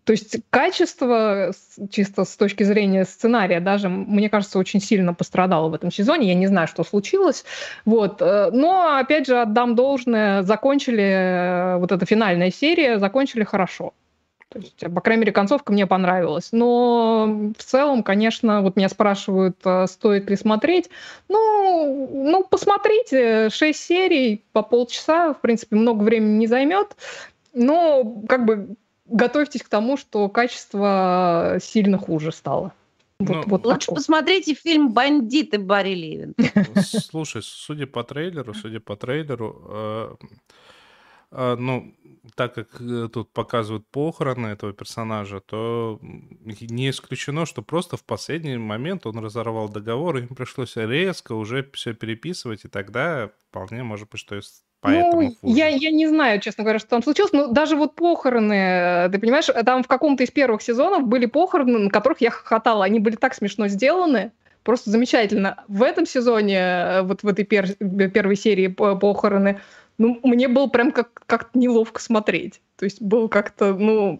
То есть качество, чисто с точки зрения сценария, даже, мне кажется, очень сильно пострадало в этом сезоне. Я не знаю, что случилось. Вот. э, Но, опять же, отдам должное, закончили, э, вот эта финальная серия, закончили хорошо. То есть, по крайней мере, концовка мне понравилась. Но в целом, конечно, вот меня спрашивают, э, стоит ли смотреть. Ну, ну посмотрите, 6 серий по полчаса, в принципе, много времени не займет. Но как бы готовьтесь к тому, что качество сильно хуже стало. Вот, Ну, вот Лучше посмотрите фильм «Бандиты» Барри Левин. Слушай, судя по трейлеру, судя по трейлеру, э, э, ну, так как э, тут показывают похороны этого персонажа, то не исключено, что просто в последний момент он разорвал договор, и им пришлось резко уже все переписывать, и тогда вполне может быть, что поэтому ну, хуже. я, я не знаю, честно говоря, что там случилось, но даже вот похороны, э, ты понимаешь, там в каком-то из первых сезонов были похороны, на которых я хохотала, они были так смешно сделаны, просто замечательно. В этом сезоне, э, вот в этой пер- первой серии по- похороны, ну, мне было прям как- как-то неловко смотреть. То есть было как-то, ну,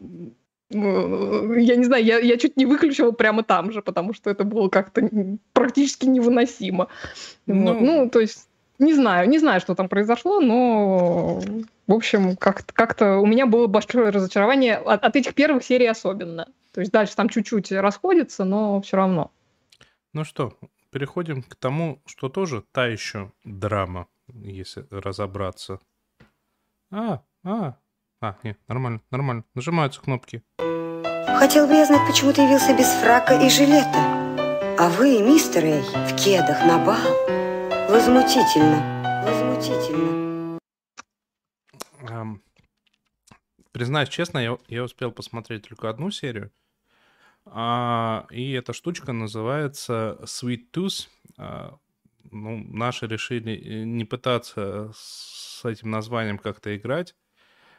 ну, я не знаю, я, я чуть не выключила прямо там же, потому что это было как-то практически невыносимо. Вот. Ну, Ну, то есть, не знаю, не знаю, что там произошло, но, в общем, как-то как у меня было большое разочарование от, от этих первых серий особенно. То есть дальше там чуть-чуть расходится, но все равно. Ну что, переходим к тому, что тоже та еще драма, если разобраться. А, а, а, нет, нормально, нормально. Нажимаются кнопки. Хотел бы я знать, почему ты явился без фрака и жилета. А вы, мистер Эй, в кедах на бал. Возмутительно, возмутительно. Ам, признаюсь честно, я, я успел посмотреть только одну серию. А, и эта штучка называется Sweet Tooth. А, ну, наши решили э, не пытаться с этим названием как-то играть.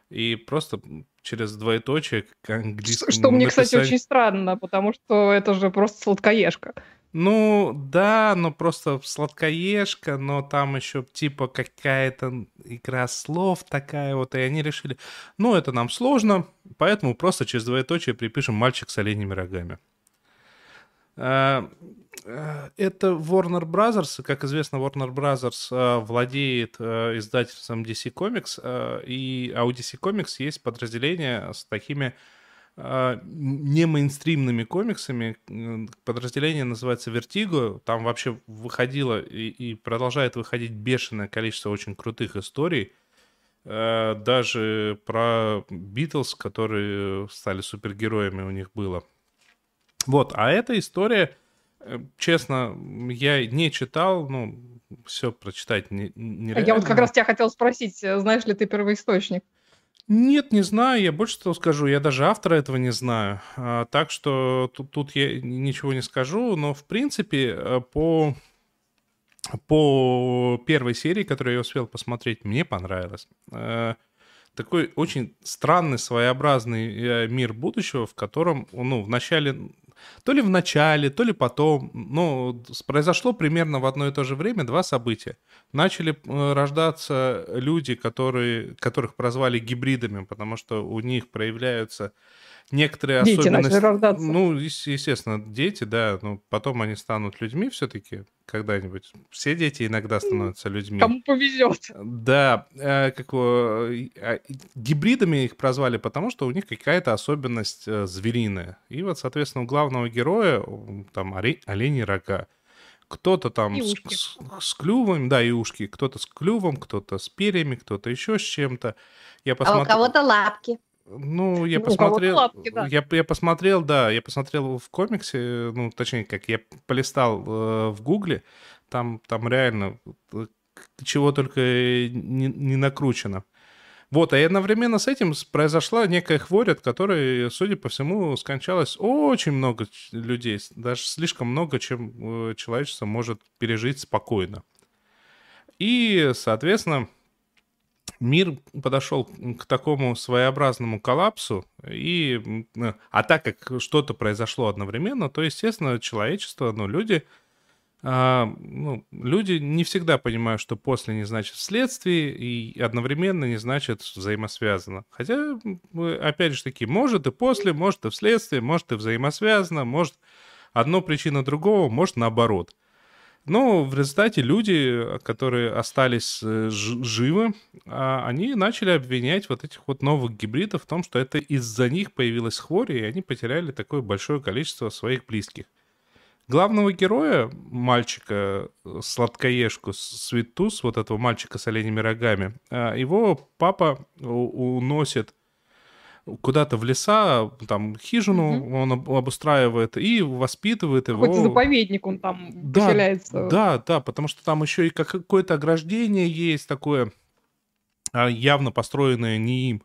И просто через двоеточие к Что, английскому что мне, кстати, написать- очень странно, потому что это же просто сладкоежка. Ну, да, но просто сладкоежка, но там еще типа какая-то игра слов такая вот, и они решили, ну, это нам сложно, поэтому просто через двоеточие припишем «мальчик с оленями рогами». А, а, Это Warner Brothers, как известно, Warner Brothers а, владеет издательством DC Comics, и а у DC Comics есть подразделение с такими не мейнстримными комиксами. Подразделение называется Vertigo. Там вообще выходило и, и продолжает выходить бешеное количество очень крутых историй. Э, Даже про Битлз, которые стали супергероями, у них было. Вот, а эта история, э, честно, я не читал, ну, все прочитать не, нереально. Я вот как раз тебя хотел спросить, э, знаешь ли ты первоисточник? Нет, не знаю. Я больше того скажу. Я даже автора этого не знаю. А, так что тут, тут я ничего не скажу. Но, в принципе, э, по, по первой серии, которую я успел посмотреть, мне понравилось. Э, Такой очень странный, своеобразный э, мир будущего, в котором, ну, в начале... То ли в начале, то ли потом, ну, произошло примерно в одно и то же время два события. Начали э, рождаться люди, которые, которых прозвали гибридами, потому что у них проявляются некоторые Дети начали особенности. рождаться. Ну, ес- естественно, дети, да, но потом они станут людьми все-таки когда-нибудь. Все дети иногда становятся людьми. Кому повезет. Да, э, как а, гибридами их прозвали, потому что у них какая-то особенность э, звериная. И вот, соответственно, у главного героя там оленьи рога. Кто-то там с, с- с клювом, да, и ушки. Кто-то с клювом, кто-то с перьями, кто-то еще с чем-то. Я А у кого-то лапки. Ну, я Ну, посмотрел, лапки, да. я, я посмотрел, да, я посмотрел в комиксе, ну, точнее, как я полистал э, в Гугле, там, там реально э, чего только не, не накручено. Вот, а одновременно с этим произошла некая хворь, от которой, судя по всему, скончалось очень много людей, даже слишком много, чем э, человечество может пережить спокойно. И, соответственно, мир подошел к такому своеобразному коллапсу, и, а так как что-то произошло одновременно, то, естественно, человечество, ну, люди, а, ну, люди не всегда понимают, что после не значит вследствие, и одновременно не значит взаимосвязано. Хотя, опять же таки, может и после, может и вследствие, может и взаимосвязано, может одно причина другого, может наоборот. Но в результате люди, которые остались э, живы, а, они начали обвинять вот этих вот новых гибридов в том, что это из-за них появилась хворь, и они потеряли такое большое количество своих близких. Главного героя, мальчика, э, сладкоежку, Светус, вот этого мальчика с оленями рогами, а, его папа уносит куда-то в леса, там хижину он об- обустраивает и воспитывает его. Какой-то заповедник он там Да, поселяется. Да, да, потому что там еще и как- какое-то ограждение есть такое, а, явно построенное не им.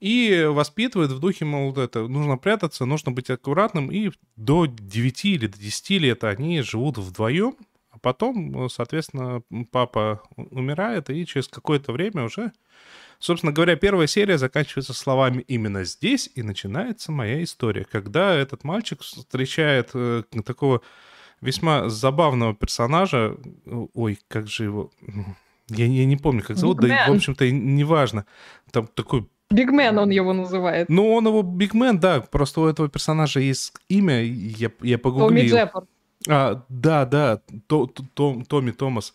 И воспитывает в духе, мол, вот это, нужно прятаться, нужно быть аккуратным. И до 9 или до 10 лет они живут вдвоем. А потом, соответственно, папа умирает, и через какое-то время уже... Собственно говоря, первая серия заканчивается словами «именно здесь и начинается моя история», когда этот мальчик встречает э, такого весьма забавного персонажа. Ой, как же его... Я, я не помню, как зовут, да, и, в общем-то, неважно. Там такой... Бигмен он его называет. Ну, он его Бигмен, да, просто у этого персонажа есть имя, я, я Томми погуглил. Джеппард. А, да, да, То- То- Том- Томми Томас.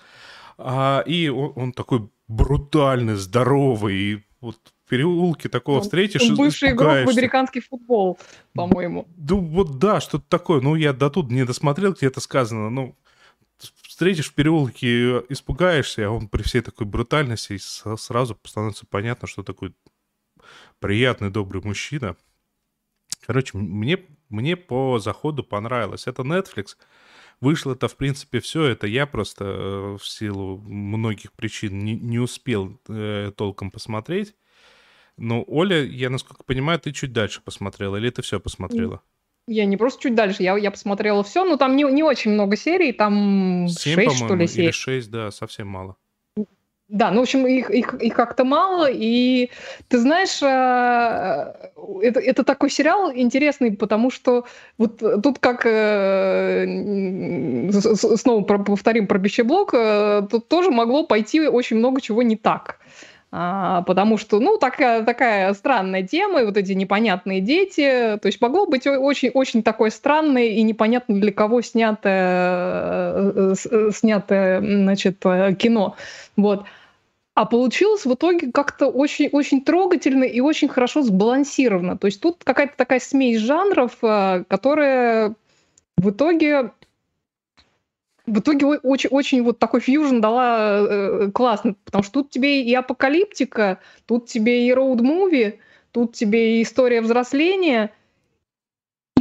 А, и он, он такой брутальный, здоровый, и вот в переулке такого Он- встретишь, Он бывший игрок в американский футбол, по-моему. Ну вот да, что-то такое. Ну я до тут не досмотрел, где это сказано. Ну встретишь в переулке, испугаешься, а он при всей такой брутальности сразу становится понятно, что такой приятный, добрый мужчина. Короче, мне, мне по заходу понравилось. Это Netflix. Вышло это, в принципе, все. Это я просто э, в силу многих причин не, не успел э, толком посмотреть. Но, Оля, я, насколько понимаю, ты чуть дальше посмотрела, или ты все посмотрела? Я не просто чуть дальше, я, я посмотрела все, но там не, не очень много серий, там 7, 6, что ли, серий. Или 6, да, совсем мало. Да, ну, в общем, их, их, их как-то мало, и ты знаешь, э, это, это такой сериал интересный, потому что вот тут как, э, снова повторим про пищеблок, э, тут тоже могло пойти очень много чего не так. А, потому что, ну, такая, такая странная тема, и вот эти непонятные дети, то есть могло быть очень-очень такое странное и непонятно для кого снятое, снятое значит, кино. Вот. А получилось в итоге как-то очень, очень трогательно и очень хорошо сбалансировано. То есть тут какая-то такая смесь жанров, э, которая в итоге в итоге очень, очень вот такой фьюжн дала э, классно, потому что тут тебе и апокалиптика, тут тебе и роуд-муви, тут тебе и история взросления,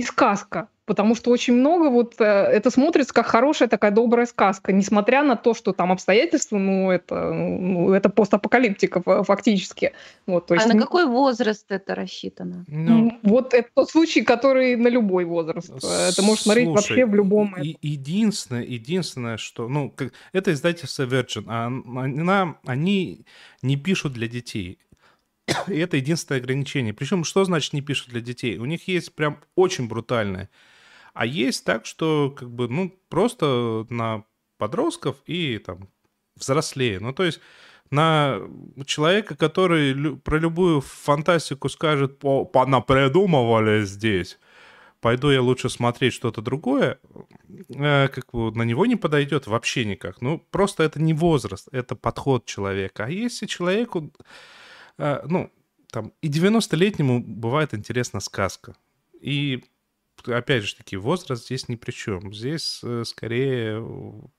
и сказка потому что очень много вот э, это смотрится как хорошая такая добрая сказка, несмотря на то, что там обстоятельства, ну это, ну, это постапокалиптика фактически. Вот, то есть, а на какой возраст это рассчитано? Ну, вот это тот случай, который на любой возраст. Это может смотреть слушай, вообще в любом. И, единственное, единственное, что, ну, как, это издательство Virgin, а, она, они не пишут для детей. И это единственное ограничение. Причем, что значит не пишут для детей? У них есть прям очень брутальное. А есть так, что как бы, ну, просто на подростков и там взрослее. Ну, то есть на человека, который про любую фантастику скажет, по, придумывали здесь, пойду я лучше смотреть что-то другое, э, как бы на него не подойдет вообще никак. Ну, просто это не возраст, это подход человека. А если человеку, ну, там, и 90-летнему бывает интересна сказка. И опять же таки, возраст здесь ни при чем. Здесь э, скорее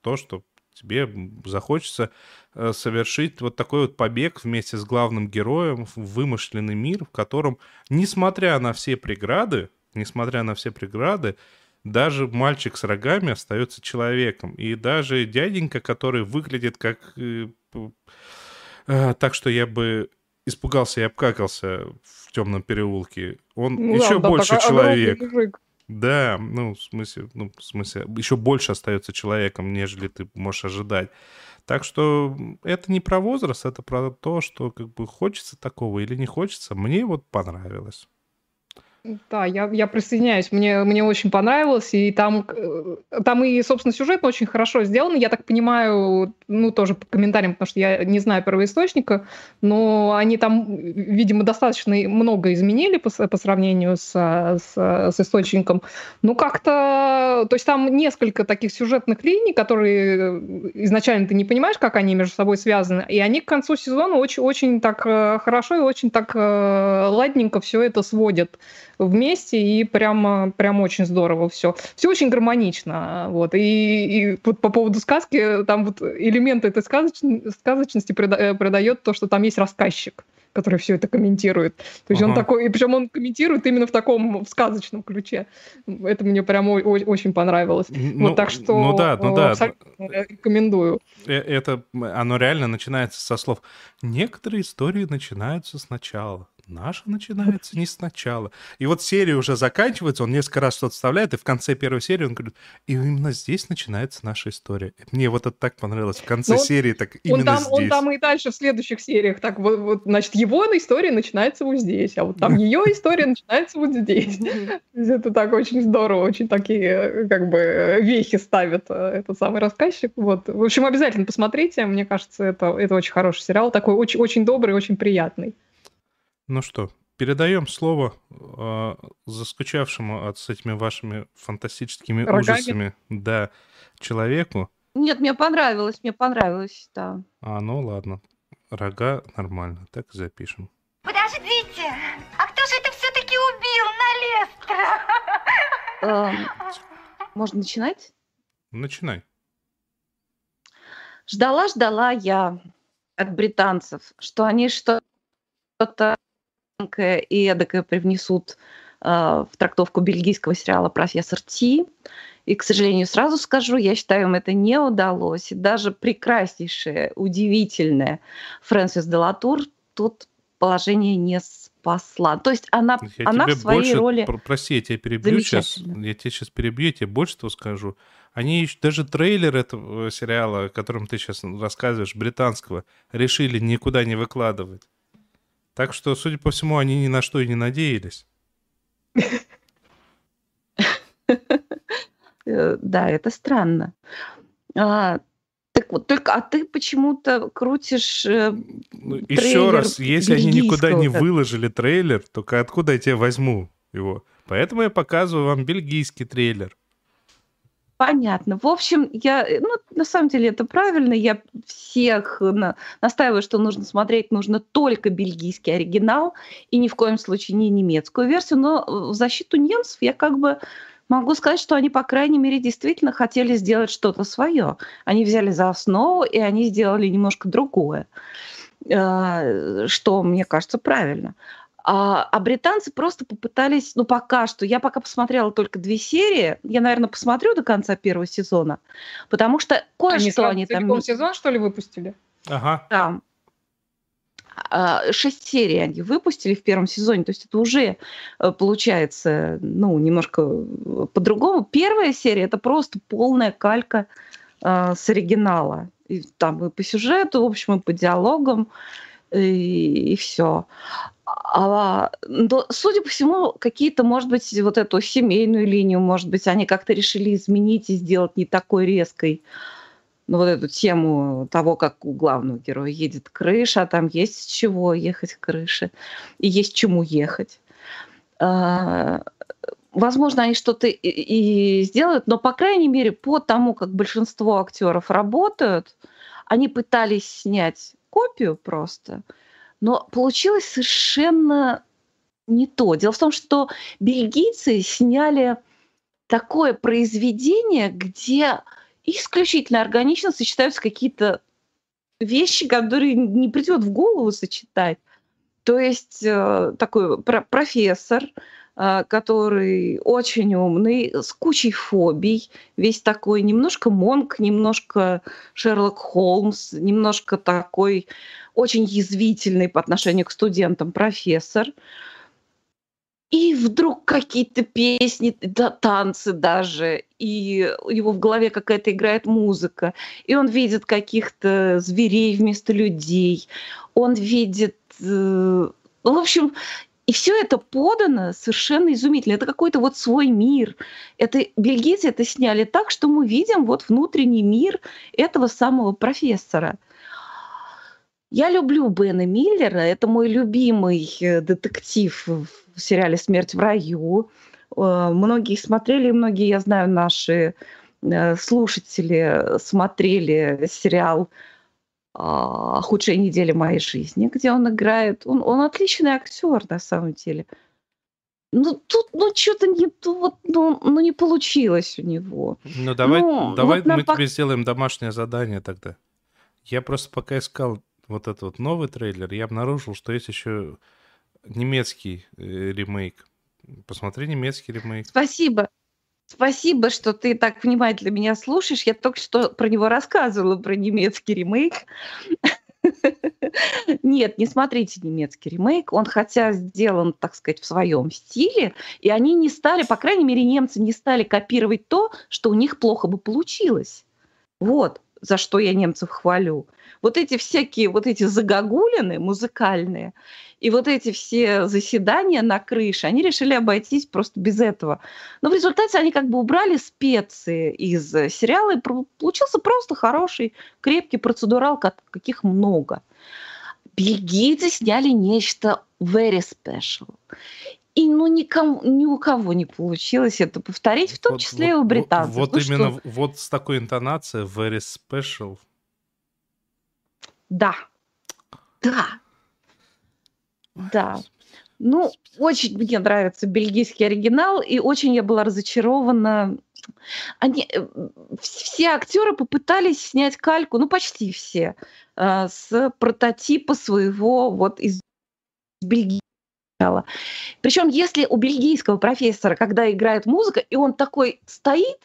то, что тебе захочется э, совершить вот такой вот побег вместе с главным героем в вымышленный мир, в котором, несмотря на все преграды, несмотря на все преграды, даже мальчик с рогами остается человеком. И даже дяденька, который выглядит как... Э, э, так что я бы испугался и обкакался в темном переулке. Он ну, еще да, больше человек. Да, ну, в смысле, ну, в смысле, еще больше остается человеком, нежели ты можешь ожидать. Так что это не про возраст, это про то, что как бы хочется такого или не хочется. Мне вот понравилось. Да, я, я присоединяюсь. Мне, мне очень понравилось. И там, э, там и, собственно, сюжет очень хорошо сделан. Я так понимаю, ну, тоже по комментариям, потому что я не знаю первоисточника, но они там, видимо, достаточно много изменили по, по сравнению с, с, с источником. Ну, как-то... То есть там несколько таких сюжетных линий, которые изначально ты не понимаешь, как они между собой связаны, и они к концу сезона очень, очень так э, хорошо и очень так э, ладненько все это сводят вместе, и прямо, прям очень здорово все. Все очень гармонично. Вот. И, и вот по поводу сказки, там вот элементы этой сказоч... сказочности придает то, что там есть рассказчик который все это комментирует. То есть ага. он такой, и причем он комментирует именно в таком в сказочном ключе. Это мне прям очень понравилось. Ну, вот так что ну да, ну да. рекомендую. Э, это оно реально начинается со слов. Некоторые истории начинаются сначала наша начинается не сначала. И вот серия уже заканчивается, он несколько раз что-то вставляет, и в конце первой серии он говорит, и именно здесь начинается наша история. Мне вот это так понравилось. В конце Но ну, серии так именно он там, здесь. Он там и дальше в следующих сериях так вот, вот, значит, его история начинается вот здесь, а вот там ее история начинается вот здесь. Это так очень здорово, очень такие как бы вехи ставит э, этот самый рассказчик. Вот. В общем, обязательно посмотрите, мне кажется, это, это очень хороший сериал, такой очень, очень добрый, очень приятный. Ну что, передаем слово э, заскучавшему от с этими вашими фантастическими Рогами. ужасами, да, человеку. Нет, мне понравилось, мне понравилось, да. А, ну ладно. Рога нормально, так и запишем. Подождите, а кто же это все-таки убил на Лестера? Эм, можно начинать? Начинай. Ждала-ждала я от британцев, что они что-то и эдакое привнесут э, в трактовку бельгийского сериала «Профессор Ти». И, к сожалению, сразу скажу, я считаю, им это не удалось. И даже прекраснейшая, удивительная Фрэнсис Делатур тут положение не спасла. То есть она, Я она в своей больше, роли... про- прости, я тебя перебью сейчас, я тебя сейчас перебью, я тебе больше того скажу. Они еще даже трейлер этого сериала, о котором ты сейчас рассказываешь, британского, решили никуда не выкладывать. Так что, судя по всему, они ни на что и не надеялись. Э, Да, это странно. А, так вот, только, а ты почему-то крутишь... э, Ну, еще раз, если они никуда не выложили трейлер, только откуда я тебе возьму его? Поэтому я показываю вам бельгийский трейлер. Понятно. В общем, я, э, ну, на самом деле это правильно. Я всех на- настаиваю, что нужно смотреть нужно только бельгийский оригинал и ни в коем случае не немецкую версию. Но э, в защиту немцев я как бы могу сказать, что они, по крайней мере, действительно хотели сделать что-то свое. Они взяли за основу, и они сделали немножко другое, э, что мне кажется правильно. А, а британцы просто попытались, ну пока что, я пока посмотрела только две серии, я, наверное, посмотрю до конца первого сезона, потому что Они кое-что сразу они там... сезон, что ли, выпустили? Ага. Да. А, Шесть серий они выпустили в первом сезоне, то есть это уже э, получается, ну, немножко э, по-другому. Первая серия это просто полная калька э, с оригинала. И там и по сюжету, в общем, и по диалогам, и, все. А, но, судя по всему, какие-то, может быть, вот эту семейную линию, может быть, они как-то решили изменить и сделать не такой резкой ну, вот эту тему того, как у главного героя едет крыша, а там есть с чего ехать крыше, и есть чему ехать. А, Возможно, они что-то и, и сделают, но, по крайней мере, по тому, как большинство актеров работают, они пытались снять копию просто, но получилось совершенно не то. Дело в том, что бельгийцы сняли такое произведение, где исключительно органично сочетаются какие-то вещи, которые не придет в голову сочетать. То есть э, такой про- профессор, который очень умный, с кучей фобий, весь такой немножко Монк, немножко Шерлок Холмс, немножко такой очень язвительный по отношению к студентам профессор. И вдруг какие-то песни, да, танцы даже, и у него в голове какая-то играет музыка, и он видит каких-то зверей вместо людей, он видит, э, в общем, и все это подано совершенно изумительно. Это какой-то вот свой мир. Это бельгийцы это сняли так, что мы видим вот внутренний мир этого самого профессора. Я люблю Бена Миллера, это мой любимый э, детектив в сериале «Смерть в раю». Э, Многие смотрели, многие, я знаю, наши э, слушатели смотрели сериал а, «Худшая неделя моей жизни», где он играет. Он, он отличный актер, на самом деле. Ну, тут, ну, что-то не, вот, ну, ну, не получилось у него. Ну, давай, Ну, давай вот мы пок- тебе сделаем домашнее задание тогда. Я просто пока искал вот этот вот новый трейлер, я обнаружил, что есть еще немецкий э, ремейк. Посмотри немецкий ремейк. Спасибо. Спасибо, что ты так внимательно меня слушаешь. Я только что про него рассказывала, про немецкий ремейк. Нет, не смотрите немецкий ремейк. Он хотя сделан, так сказать, в своем стиле, и они не стали, по крайней мере, немцы не стали копировать то, что у них плохо бы получилось. Вот за что я немцев хвалю. Вот эти всякие, вот эти загогулины музыкальные, и вот эти все заседания на крыше, они решили обойтись просто без этого. Но в результате они как бы убрали специи из э, сериала, и получился просто хороший, крепкий процедурал, ка- каких много. Бельгийцы сняли нечто very special. И ну никому, ни у кого не получилось это повторить, в том Вот- числе и вот- у вот- британцев. Вот, Ну что, именно в- вот с такой интонацией very special. Да. Да. Да. Ну, очень мне нравится бельгийский оригинал, и очень я была разочарована. Они, э, все актеры попытались снять кальку, ну почти все, э, с прототипа своего вот из Бельгии. Причем, если у бельгийского профессора, когда играет музыка, и он такой стоит,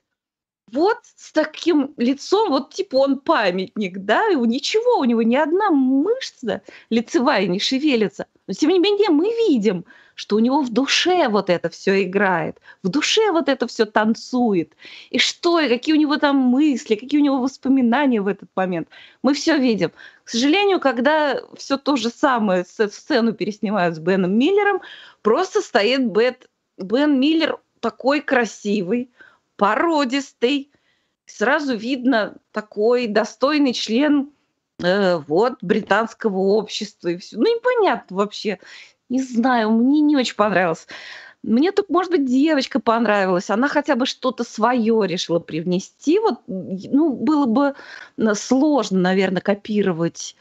вот с таким лицом, вот типа он памятник, да, и ничего, у него ни одна мышца лицевая не шевелится. Но тем не менее мы видим, что у него в душе вот это все играет, в душе вот это все танцует. И что, и какие у него там мысли, какие у него воспоминания в этот момент. Мы все видим. К сожалению, когда все то же самое, сцену переснимают с Беном Миллером, просто стоит Бет, Бен Миллер такой красивый, породистый, сразу видно такой достойный член э, вот британского общества и все. Ну непонятно вообще, не знаю, мне не очень понравилось. Мне тут, может быть, девочка понравилась. Она хотя бы что-то свое решила привнести. Вот, ну, было бы сложно, наверное, копировать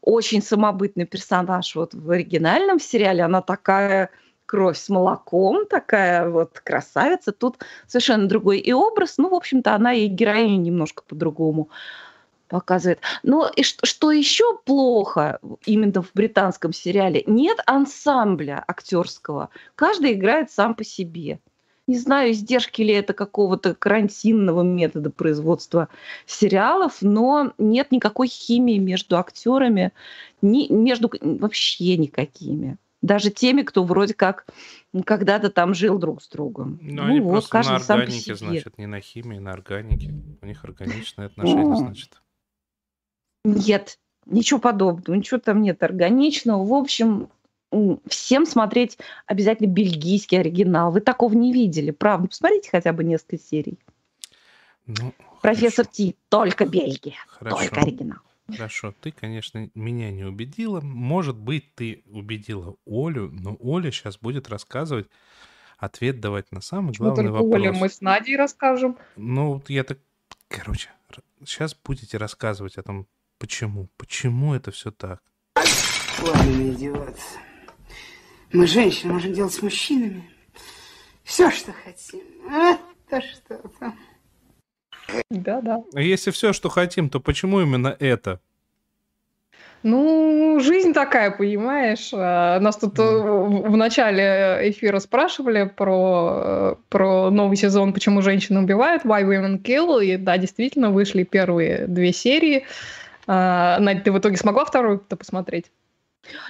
очень самобытный персонаж вот в оригинальном сериале. Она такая кровь с молоком, такая вот красавица. Тут совершенно другой и образ. Ну, в общем-то, она и героиня немножко по-другому показывает. Но и что, что еще плохо именно в британском сериале, нет ансамбля актерского. Каждый играет сам по себе. Не знаю, издержки ли это какого-то карантинного метода производства сериалов, но нет никакой химии между актерами, ни, между вообще никакими даже теми, кто вроде как когда-то там жил друг с другом. Но ну, они вот, просто каждый на органике, значит, не на химии, на органике. У них органичные отношения, значит. Нет, ничего подобного, ничего там нет органичного. В общем, всем смотреть обязательно бельгийский оригинал. Вы такого не видели, правда? Посмотрите хотя бы несколько серий. Ну, Профессор хорошо. Ти, только Бельгия, хорошо. только оригинал. Хорошо, ты, конечно, меня не убедила. Может быть, ты убедила Олю, но Оля сейчас будет рассказывать, ответ давать на самый Почему главный только вопрос. Оля мы с Надей расскажем. Ну, я так... Короче, сейчас будете рассказывать о том, почему. Почему это все так? Ладно, идиот. Мы, женщины, можем делать с мужчинами все, что хотим. Это что-то. Да, да. А если все, что хотим, то почему именно это? Ну, жизнь такая, понимаешь. А, нас тут mm. в начале эфира спрашивали про, э, про новый сезон «Почему женщины убивают», «Why Women Kill», и да, действительно, вышли первые две серии. А, Надя, ты в итоге смогла вторую-то посмотреть?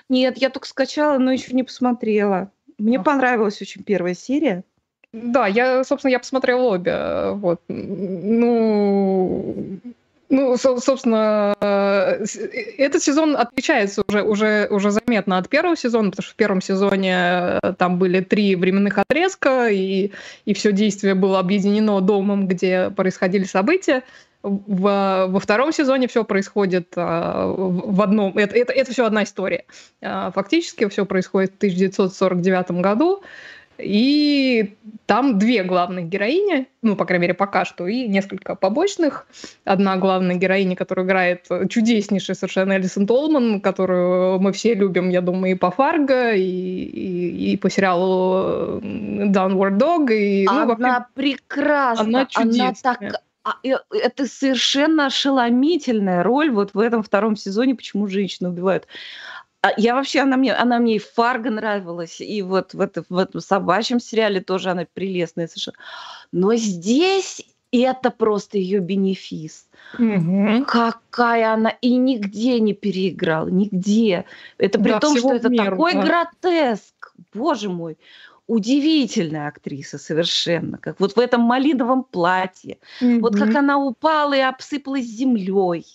Нет, я только скачала, но еще не посмотрела. Мне а. понравилась очень первая серия. Да, я, собственно, я посмотрела обе. Вот. Ну, ну, собственно, э, этот сезон отличается уже, уже, уже заметно от первого сезона, потому что в первом сезоне э, там были три временных отрезка, и, и все действие было объединено домом, где происходили события. В, во втором сезоне все происходит а, в одном... Это, это, это все одна история. А, фактически все происходит в 1949 году. И там две главных героини, ну, по крайней мере, пока что, и несколько побочных. Одна главная героиня, которая играет чудеснейшая совершенно Элисон Толман, которую мы все любим, я думаю, и по Фарго, и, и, и по сериалу Downward Dog. И, ну, она вообще, прекрасна, она чудесная. Она так... А, это совершенно ошеломительная роль вот в этом втором сезоне, почему женщины убивают. А я вообще, она мне, она мне и Фарго нравилась, и вот в, это, в этом собачьем сериале тоже она прелестная совершенно. Но здесь это просто ее бенефис. Угу. Какая она и нигде не переиграла, нигде. Это при да, том, что это меру, такой да. гротеск, боже мой удивительная актриса совершенно, как вот в этом малиновом платье, mm вот как она упала и обсыпалась землей,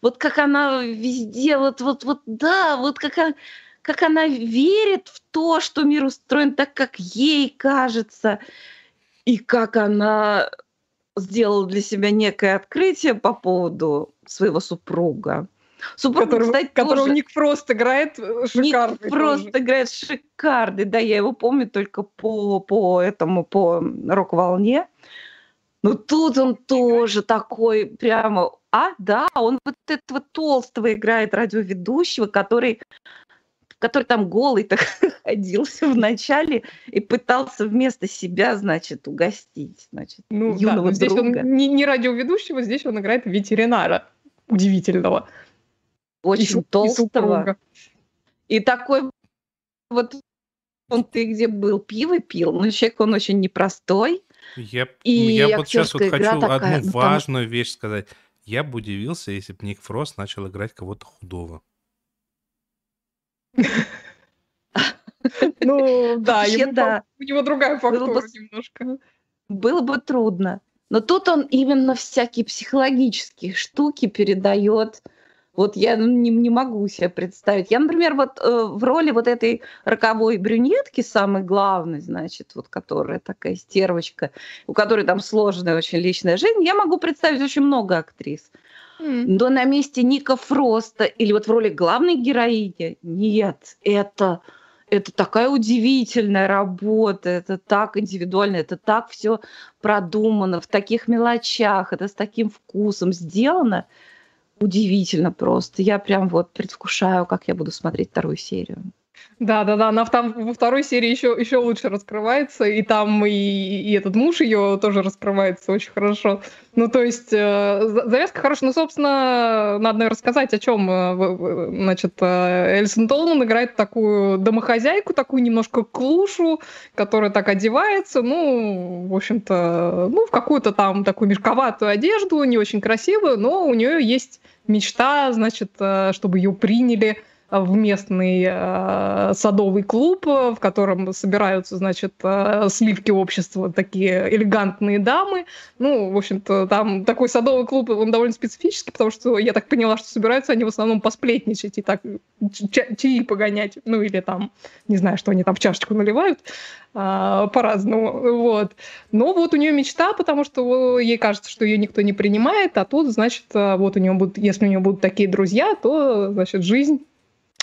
вот как она везде, вот, вот, вот, да, вот как она, как она верит в то, что мир устроен так, как ей кажется, и как она сделала для себя некое открытие по поводу своего супруга. Супруг, который, кстати, которого тоже... Ник Фрост играет э, шикарный. Ник Фрост тоже. играет шикарный, да, я его помню только по, по этому, по рок-волне. Но тут он тоже такой прямо а, да, он вот этого толстого играет радиоведущего, который который там голый так ходил все в начале и пытался вместо себя, значит, угостить, значит, Ну, да, юного но здесь друга. он не, не радиоведущего, здесь он играет ветеринара удивительного. И Очень и толстого. супруга. И такой вот он ты где был, пиво пил, но человек он очень непростой. Я, И я вот сейчас вот хочу такая, одну ну, там- важную вещь сказать. Я бы удивился, если бы Ник Фрост начал играть кого-то худого. Ну, да, у него другая фактура немножко. Было бы трудно. Но тут он именно всякие психологические штуки передает. Вот я ну, не, не могу себе представить. Я, например, вот э, в роли вот этой роковой брюнетки, самой главной, значит, вот которая такая стервочка, у которой там сложная очень личная жизнь, я могу представить очень много актрис. М. Но на месте Ника Фроста или вот в роли главной героини нет, это это такая удивительная работа, это так индивидуально, это так все продумано, в таких мелочах, это с таким вкусом сделано. Удивительно просто. Я прям вот предвкушаю, как я буду смотреть вторую серию. Да, да, да, она там во второй серии еще, еще лучше раскрывается, и там и, и этот муж ее тоже раскрывается очень хорошо. Ну, то есть, э, за- завязка хорошая. Ну, собственно, надо, наверное, рассказать, о чем. Значит, э, Эльсон Толман играет такую домохозяйку, такую немножко клушу, которая так одевается, ну, в общем-то, ну, в какую-то там такую мешковатую одежду, не очень красивую, но у нее есть мечта, значит, э, чтобы ее приняли в местный э, садовый клуб, э, в котором собираются, значит, э, сливки общества, такие элегантные дамы. Ну, в общем-то, там такой садовый клуб, он довольно специфический, потому что я так поняла, что собираются они в основном посплетничать и так ча- чаи погонять, ну, или там, не знаю, что они там в чашечку наливают, а, по-разному, вот. Но вот у нее мечта, потому что ей кажется, что ее никто не принимает, а тут, значит, э, вот у нее будут, если у нее будут такие друзья, то, значит, жизнь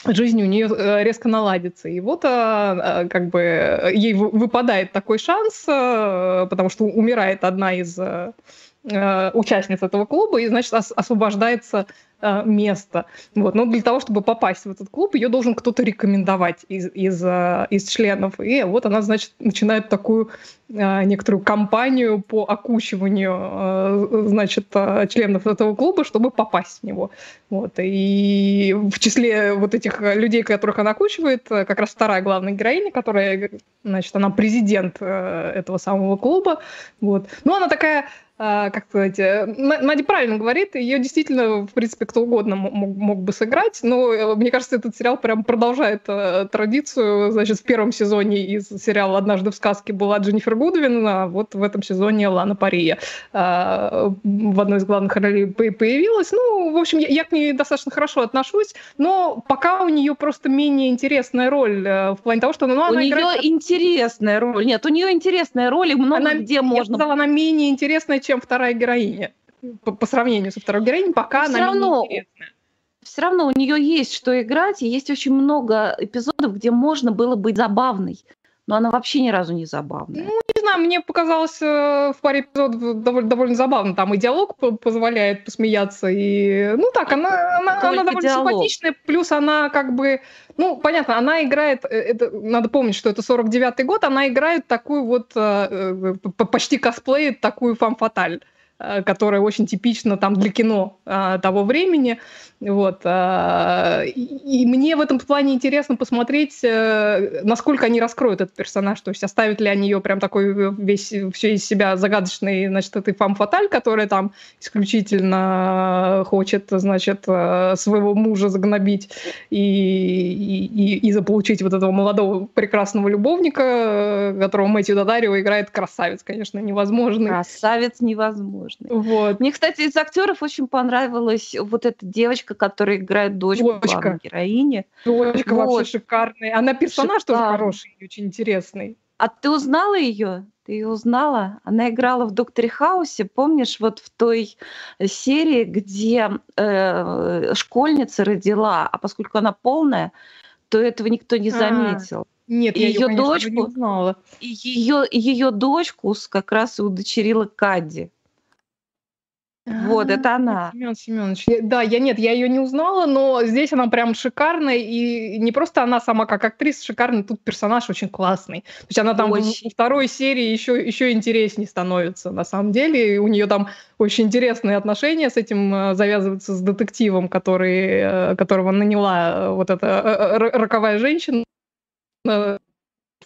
жизнь у нее э, резко наладится. И вот а, а, как бы э, ей вы- выпадает такой шанс, э, потому что умирает одна из э, э, участниц этого клуба, и, значит, ос- освобождается э, место. Вот. Но для того, чтобы попасть в этот клуб, ее должен кто-то рекомендовать из, из, э, из членов. И вот она, значит, начинает такую э, некоторую кампанию по окучиванию, э, значит, э, членов этого клуба, чтобы попасть в него. Вот. И в числе вот этих э, людей, которых она окучивает, э, как раз вторая главная героиня, которая, значит, она президент э, этого самого клуба. Вот. Ну, она такая как сказать, э, На- Надя правильно говорит, ее действительно, в принципе, кто угодно мо- мог, мог бы сыграть, но э, мне кажется, этот сериал прям продолжает э, традицию. Значит, в первом сезоне из сериала «Однажды в сказке» была Дженнифер Гудвин, а вот в этом сезоне Лана Пария а, в одной из главных ролей по- появилась. Ну, в общем, я, я к ней достаточно хорошо отношусь, но пока у нее просто менее интересная роль э, в плане того, что ну, у она нее играет... интересная роль. Нет, у нее интересная роль, и много Она, где я можно. сказала, она менее интересная, чем вторая героиня. По, по сравнению со второй героиней, пока она менее равно интересная. Все равно у нее есть что играть, и есть очень много эпизодов, где можно было быть забавной. Но она вообще ни разу не забавная. Ну, не знаю, мне показалось э, в паре эпизодов довольно, довольно забавно. Там и диалог по- позволяет посмеяться, и... Ну, так, она, она, она довольно диалог. симпатичная, плюс она как бы... Ну, понятно, она играет... э, Это, надо помнить, что это 49-й год, она играет такую вот... э, почти косплеит такую фам-фаталь которая очень типична там для кино э, того времени. Вот. э, И и мне в этом плане интересно посмотреть, э, насколько они раскроют этот персонаж. То есть оставят ли они ее прям такой э, весь, все из себя загадочный, значит, этой фам-фаталь, которая там исключительно хочет, значит, э, своего мужа загнобить и, и, и- и заполучить вот этого молодого прекрасного любовника, э, которого Мэтью Дадарио играет красавец, конечно, невозможный. Красавец невозможный. Вот. Мне, кстати, из актеров очень понравилась вот эта девочка, которая играет дочку Дочка. главной героини. Дочка Вот. вообще шикарная. Она персонаж тоже Шикарный. хороший и очень интересный. А ты узнала ее? Ты ее узнала? Она играла в Докторе Хаусе, помнишь, вот в той серии, где э, школьница родила, а поскольку она полная, то этого никто не А, заметил. Нет, И я ее, конечно не дочку? узнала. И ее, ее дочку как раз и удочерила Кадди. Вот, это она. Семен Семенович. Я- Да, я нет, я ее не узнала, но здесь она прям шикарная, и не просто она сама как актриса шикарная, тут персонаж очень классный. То есть она там Очень. во второй серии еще, еще интереснее становится, на самом деле. И у нее там очень интересные отношения с этим э, завязываются с детективом, который, э, которого наняла э, вот эта роковая женщина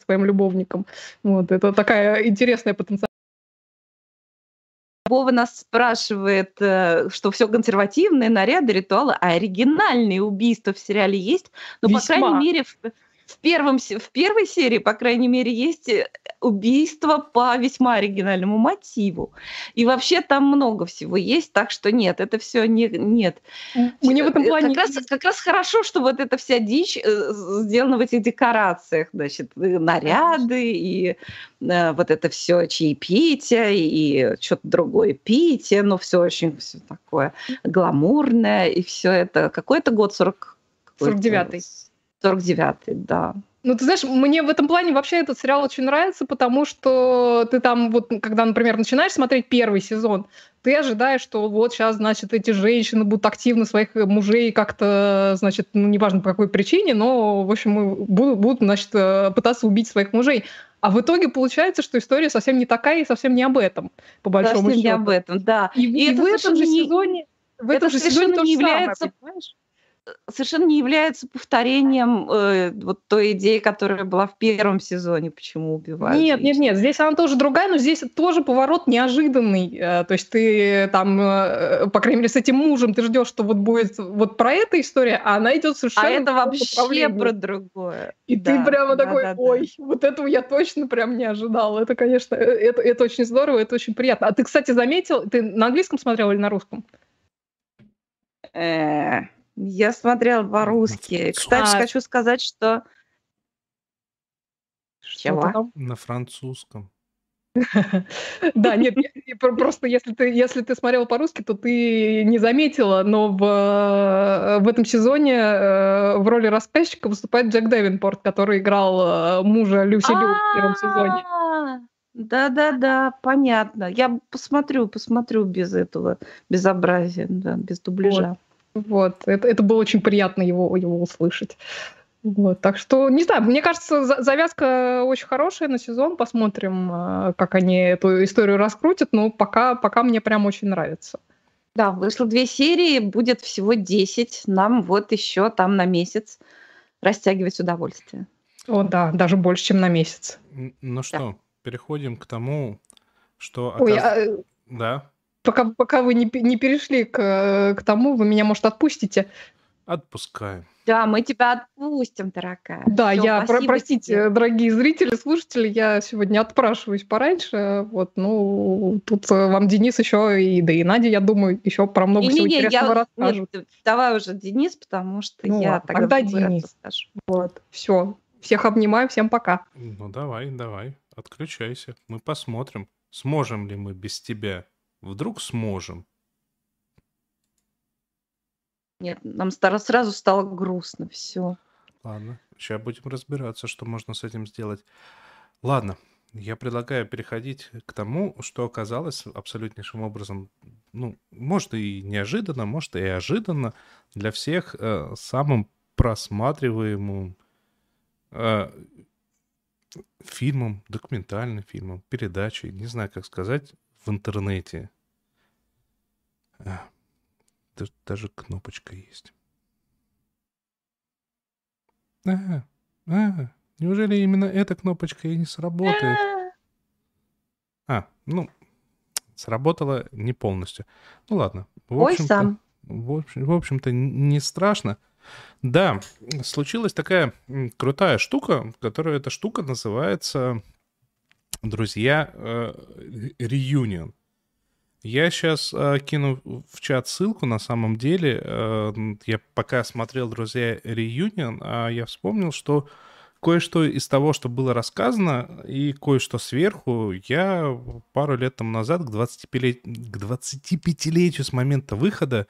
своим любовником. Вот, это такая интересная потенциальная Вова нас спрашивает, э, что все консервативные наряды, ритуалы, а оригинальные убийства в сериале есть. Но, по Весьма. крайней мере, в, в первом, в первой серии, по крайней мере, есть э, убийство по весьма оригинальному мотиву. И вообще там много всего есть, так что нет, это все не, нет. Мне в этом Э, плане... Как раз, как раз хорошо, что вот эта вся дичь э, сделана в этих декорациях, значит, наряды и э, вот это все чаепитие и что-то другое питие, но все очень все такое гламурное и все это. Какой это год? 40... какой-то? 49-й. 49-й, да. Ну, ты знаешь, мне в этом плане вообще этот сериал очень нравится, потому что ты там вот, когда, например, начинаешь смотреть первый сезон, ты ожидаешь, что вот сейчас, значит, эти женщины будут активно своих э, мужей как-то, значит, ну, неважно по какой причине, но, в общем, будут, будут значит, э, пытаться убить своих мужей. А в итоге получается, что история совсем не такая и совсем не об этом, по большому Совсем не счету. об этом, да. И, И и это в этом же не- сезоне... В это этом же сезоне не же самое, является понимаешь? Совершенно не является повторением э, вот той идеи, которая была в первом сезоне, почему убивают. Нет, нет, нет, здесь она тоже другая, но здесь тоже поворот неожиданный. Э, То есть ты там, э, по крайней мере, с этим мужем ты ждешь, что вот будет вот про эта история, а она идет совершенно А это вообще про другое. И Да, ты прямо да, такой, да, да. ой, вот этого я точно прям не ожидал. Это, конечно, э, это, это очень здорово, это очень приятно. А ты, кстати, заметил, ты на английском смотрел или на русском? Э, Я смотрела по-русски. Кстати, А. хочу сказать, что... Чего? там. На французском. Да, нет, просто если ты, если ты смотрела по-русски, то ты не заметила, но в, э, в этом сезоне э, в роли рассказчика выступает Джек Дэвинпорт, который играл э, мужа Люси Лю в первом сезоне. Да-да-да, понятно. Я посмотрю, посмотрю без этого безобразия, да, без дубляжа. Вот, это, это было очень приятно его, его услышать. Вот, так что, не знаю, мне кажется, за- завязка очень хорошая на сезон. Посмотрим, э, как они эту историю раскрутят. Но пока, пока мне прям очень нравится. Да, вышло две серии, будет всего 10. Нам вот еще там на месяц растягивать удовольствие. О, да, даже больше, чем на месяц. Ну что, переходим к тому, что... Ой, оказ- а, э, Да, Пока, пока вы не, не перешли к, к тому, вы меня, может, отпустите. отпускаем. Да, мы тебя отпустим, дорогая. Да, Всё, я, про- простите, тебе. дорогие зрители, слушатели, я сегодня отпрашиваюсь пораньше. Вот, ну, тут э, вам Денис еще и, да и Надя, я думаю, еще про много всего Не-не-не, интересного я... расскажут. Нет, давай уже, Денис, потому что Ну я ладно, тогда, тогда Денис. расскажу. Вот, все. Всех обнимаю, всем пока. Ну давай, давай, отключайся. Мы посмотрим, сможем ли мы без тебя. Вдруг сможем. Нет, нам стало, сразу стало грустно, все. Ладно, сейчас будем разбираться, что можно с этим сделать. Ладно, я предлагаю переходить к тому, что оказалось абсолютнейшим образом, ну, может и неожиданно, может и ожиданно для всех э, самым просматриваемым э, фильмом, документальным фильмом, передачей, не знаю, как сказать, в интернете. А, даже, даже кнопочка есть. А, а, неужели именно эта кнопочка и не сработает? А, ну, сработала не полностью. Ну ладно. В Ой, общем-то- сам. В, общем, в общем-то, не страшно. Да, случилась такая крутая штука, которая эта штука называется, друзья, э, реюнион. Я сейчас кину в чат ссылку, на самом деле. э, я пока смотрел, друзья, реюнион, а я вспомнил, что кое-что из того, что было рассказано, и кое-что сверху, я пару лет тому назад, к 25, к 25-летию с момента выхода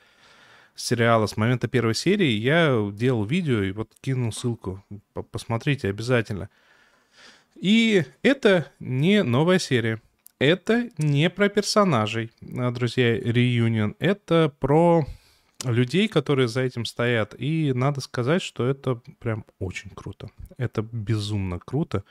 сериала, с момента первой серии, я делал видео и вот кинул ссылку. По- Посмотрите обязательно. И это не новая серия. Это не про персонажей, а, друзья, реюнион. Это про людей, которые за этим стоят. И надо сказать, что это прям очень круто. Это безумно круто.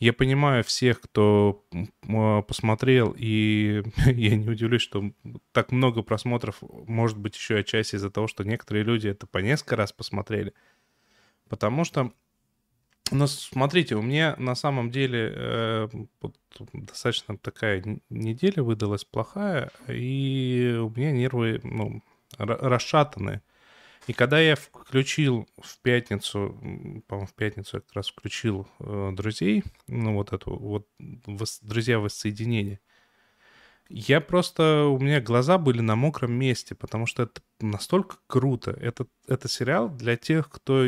Я понимаю всех, кто а, посмотрел, и я не удивлюсь, что так много просмотров, может быть, еще отчасти из-за того, что некоторые люди это по несколько раз посмотрели. Потому что ну, смотрите, у меня на самом деле э, вот, достаточно такая неделя выдалась плохая, и у меня нервы ну, расшатанные. И когда я включил в пятницу, по-моему, в пятницу я как раз включил э, друзей, ну вот эту вот друзья воссоединения, я просто... У меня глаза были на мокром месте, потому что это настолько круто. Это, это сериал для тех, кто,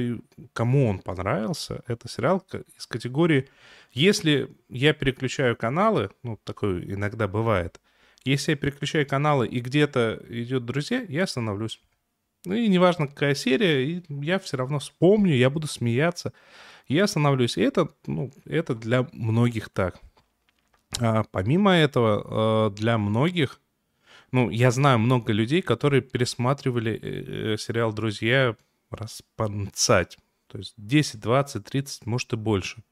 кому он понравился. Это сериал из категории... Если я переключаю каналы, ну, такое иногда бывает, если я переключаю каналы и где-то идет друзья, я остановлюсь. Ну и неважно, какая серия, я все равно вспомню, я буду смеяться. Я остановлюсь. И это, ну, это для многих так. А помимо этого, а, для многих, ну, я знаю много людей, которые пересматривали э, э, сериал «Друзья» раз по То есть 10, 20, 30, может и больше.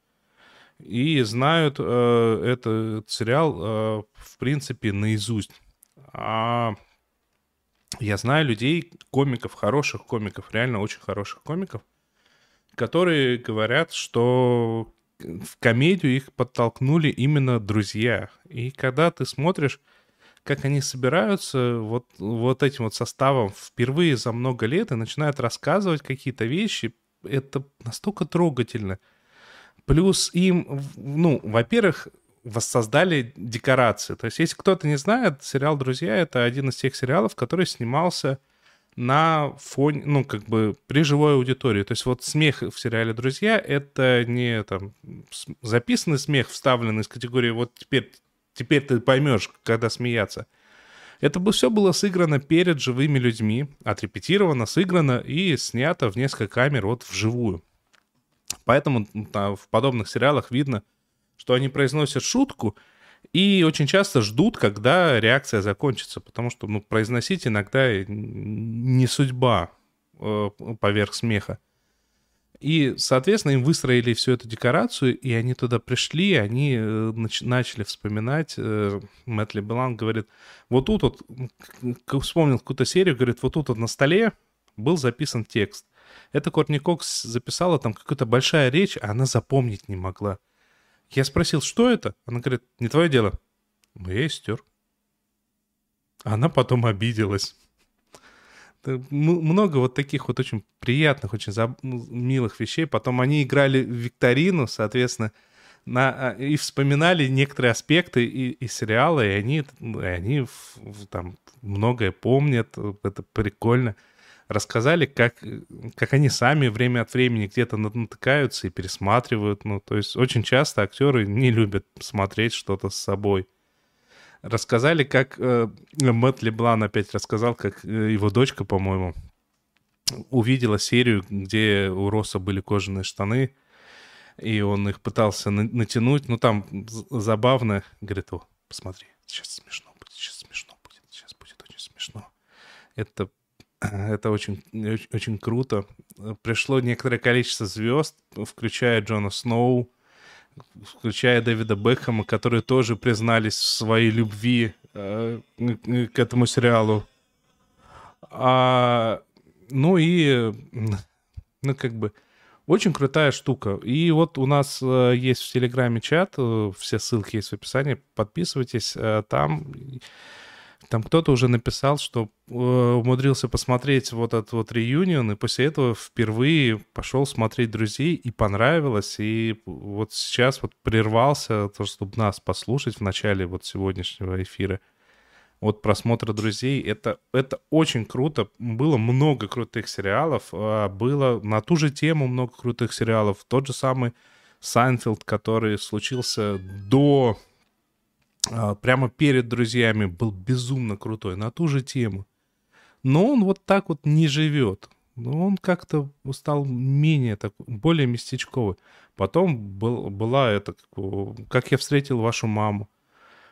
И знают э, этот сериал, э, в принципе, наизусть. А я знаю людей, комиков, хороших комиков, реально очень хороших комиков, которые говорят, что в комедию их подтолкнули именно друзья. И когда ты смотришь, как они собираются вот, вот этим вот составом впервые за много лет и начинают рассказывать какие-то вещи, это настолько трогательно. Плюс им, ну, во-первых, воссоздали декорации. То есть, если кто-то не знает, сериал «Друзья» — это один из тех сериалов, который снимался на фоне, ну, как бы при живой аудитории. То есть вот смех в сериале «Друзья» — это не там записанный смех, вставленный из категории «вот теперь, теперь ты поймешь, когда смеяться». Это бы все было сыграно перед живыми людьми, отрепетировано, сыграно и снято в несколько камер вот вживую. Поэтому в подобных сериалах видно, что они произносят шутку, и очень часто ждут, когда реакция закончится, потому что ну, произносить иногда не судьба э, поверх смеха. И, соответственно, им выстроили всю эту декорацию, и они туда пришли, они э, нач- начали вспоминать. Э, Мэтт Лебелан говорит, вот тут вот, вспомнил какую-то серию, говорит, вот тут вот на столе был записан текст. Это Кортни Кокс записала там какая-то большая речь, а она запомнить не могла. Я спросил, что это? Она говорит, не твое дело. Ну, я и стер. Она потом обиделась. Много вот таких вот очень приятных, очень заб... Ну, милых вещей. Потом они играли в викторину, соответственно, на... А, и вспоминали некоторые аспекты и, и сериала, и они, и они там многое помнят. Это прикольно рассказали, как, как они сами время от времени где-то натыкаются и пересматривают. Ну, то есть очень часто актеры не любят смотреть что-то с собой. Рассказали, как э, Мэтт Леблан опять рассказал, как э, его дочка, по-моему, увидела серию, где у Росса были кожаные штаны, и он их пытался на- натянуть. Ну, там забавно. Говорит, о, посмотри, сейчас смешно будет, сейчас смешно будет, сейчас будет очень смешно. Это это очень, очень круто. Пришло некоторое количество звезд, включая Джона Сноу, включая Дэвида Бекхэма, которые тоже признались в своей любви э, к этому сериалу. А, ну и, ну как бы, очень крутая штука. И вот у нас э, есть в Телеграме чат, э, все ссылки есть в описании, подписывайтесь, там там кто-то уже написал, что э, умудрился посмотреть вот этот вот реюнион, и после этого впервые пошел смотреть «Друзей», и понравилось, и вот сейчас вот прервался, то, чтобы нас послушать в начале вот сегодняшнего эфира от просмотра «Друзей». Это, это очень круто. Было много крутых сериалов, а было на ту же тему много крутых сериалов. Тот же самый «Сайнфилд», который случился до прямо перед друзьями был безумно крутой на ту же тему. Но он вот так вот не живет. Но он как-то стал менее так, более местечковый. Потом был, была это, как я встретил вашу маму.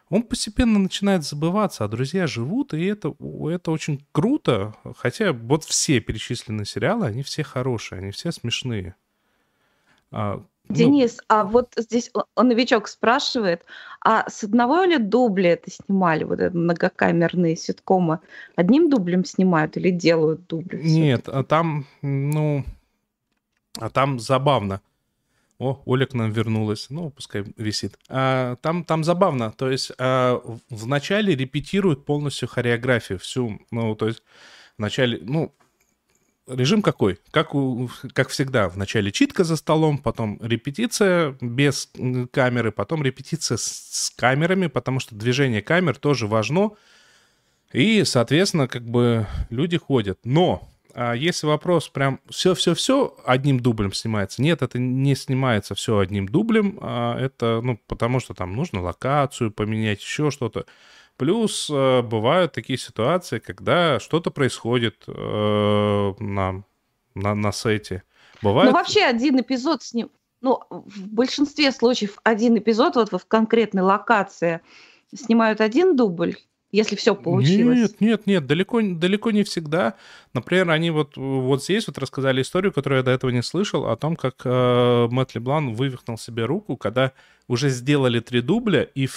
он постепенно начинает забываться, а друзья живут, и это, это очень круто. Хотя вот все перечисленные сериалы, они все хорошие, они все смешные. А, Денис, ну, а вот здесь он, новичок спрашивает, а с одного ли дубля это снимали, вот это многокамерные ситкомы? Одним дублем снимают или делают дубли? Нет, а там, ну, а там забавно. О, Оля к нам вернулась. Ну, пускай висит. А, там, там забавно. То есть а, вначале репетируют полностью хореографию всю. Ну, то есть вначале, ну, режим какой? Как, у, как всегда, вначале читка за столом, потом репетиция без камеры, потом репетиция с, с камерами, потому что движение камер тоже важно. И, соответственно, как бы люди ходят. Но а если вопрос прям все-все-все одним дублем снимается, нет, это не снимается все одним дублем, а это, ну, потому что там нужно локацию поменять, еще что-то. Плюс э, бывают такие ситуации, когда что-то происходит э, на, на, на сете. Бывает... Ну, вообще один эпизод с ним, ну, в большинстве случаев один эпизод вот в конкретной локации снимают один дубль, если все получилось. Нет, нет, нет, далеко, далеко не всегда. Например, они вот, вот здесь вот рассказали историю, которую я до этого не слышал, о том, как э, Мэтт Леблан вывихнул себе руку, когда уже сделали три дубля, и в,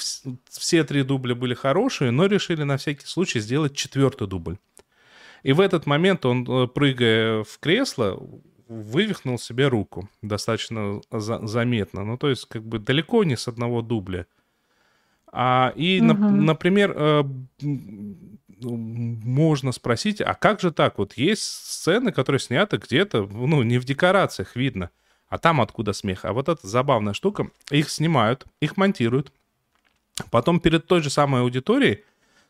все три дубля были хорошие, но решили на всякий случай сделать четвертый дубль. И в этот момент он, э, прыгая в кресло, вывихнул себе руку достаточно за, заметно. Ну, то есть, как бы далеко не с одного дубля. А, и, угу. на, например, э, можно спросить, а как же так? Вот есть сцены, которые сняты где-то, ну, не в декорациях видно, а там откуда смех. А вот эта забавная штука, их снимают, их монтируют, потом перед той же самой аудиторией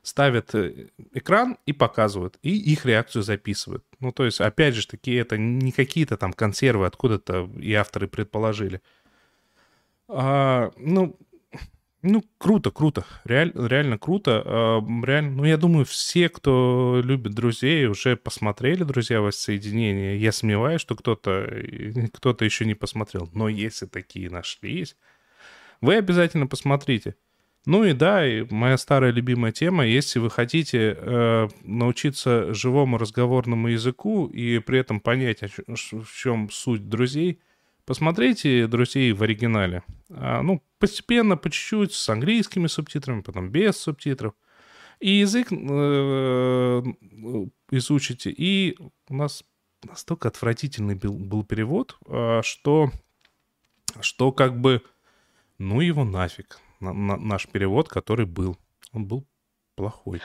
ставят э, экран и показывают, и их реакцию записывают. Ну, то есть, опять же, такие это не какие-то там консервы откуда-то и авторы предположили. А, ну, ну, круто, круто. Реаль, реально круто. А, реально, ну, я думаю, все, кто любит друзей, уже посмотрели «Друзья воссоединения». Я сомневаюсь, что кто-то кто еще не посмотрел. Но если такие нашлись, вы обязательно посмотрите. Ну и да, и моя старая любимая тема, если вы хотите э, научиться живому разговорному языку и при этом понять, в чем суть друзей – Посмотрите «Друзей» в оригинале. А, ну, постепенно, по чуть-чуть, с английскими субтитрами, потом без субтитров. И язык э, изучите. И у нас настолько отвратительный был, был перевод, э, что, что как бы, ну его нафиг, на, на, наш перевод, который был. Он был плохой.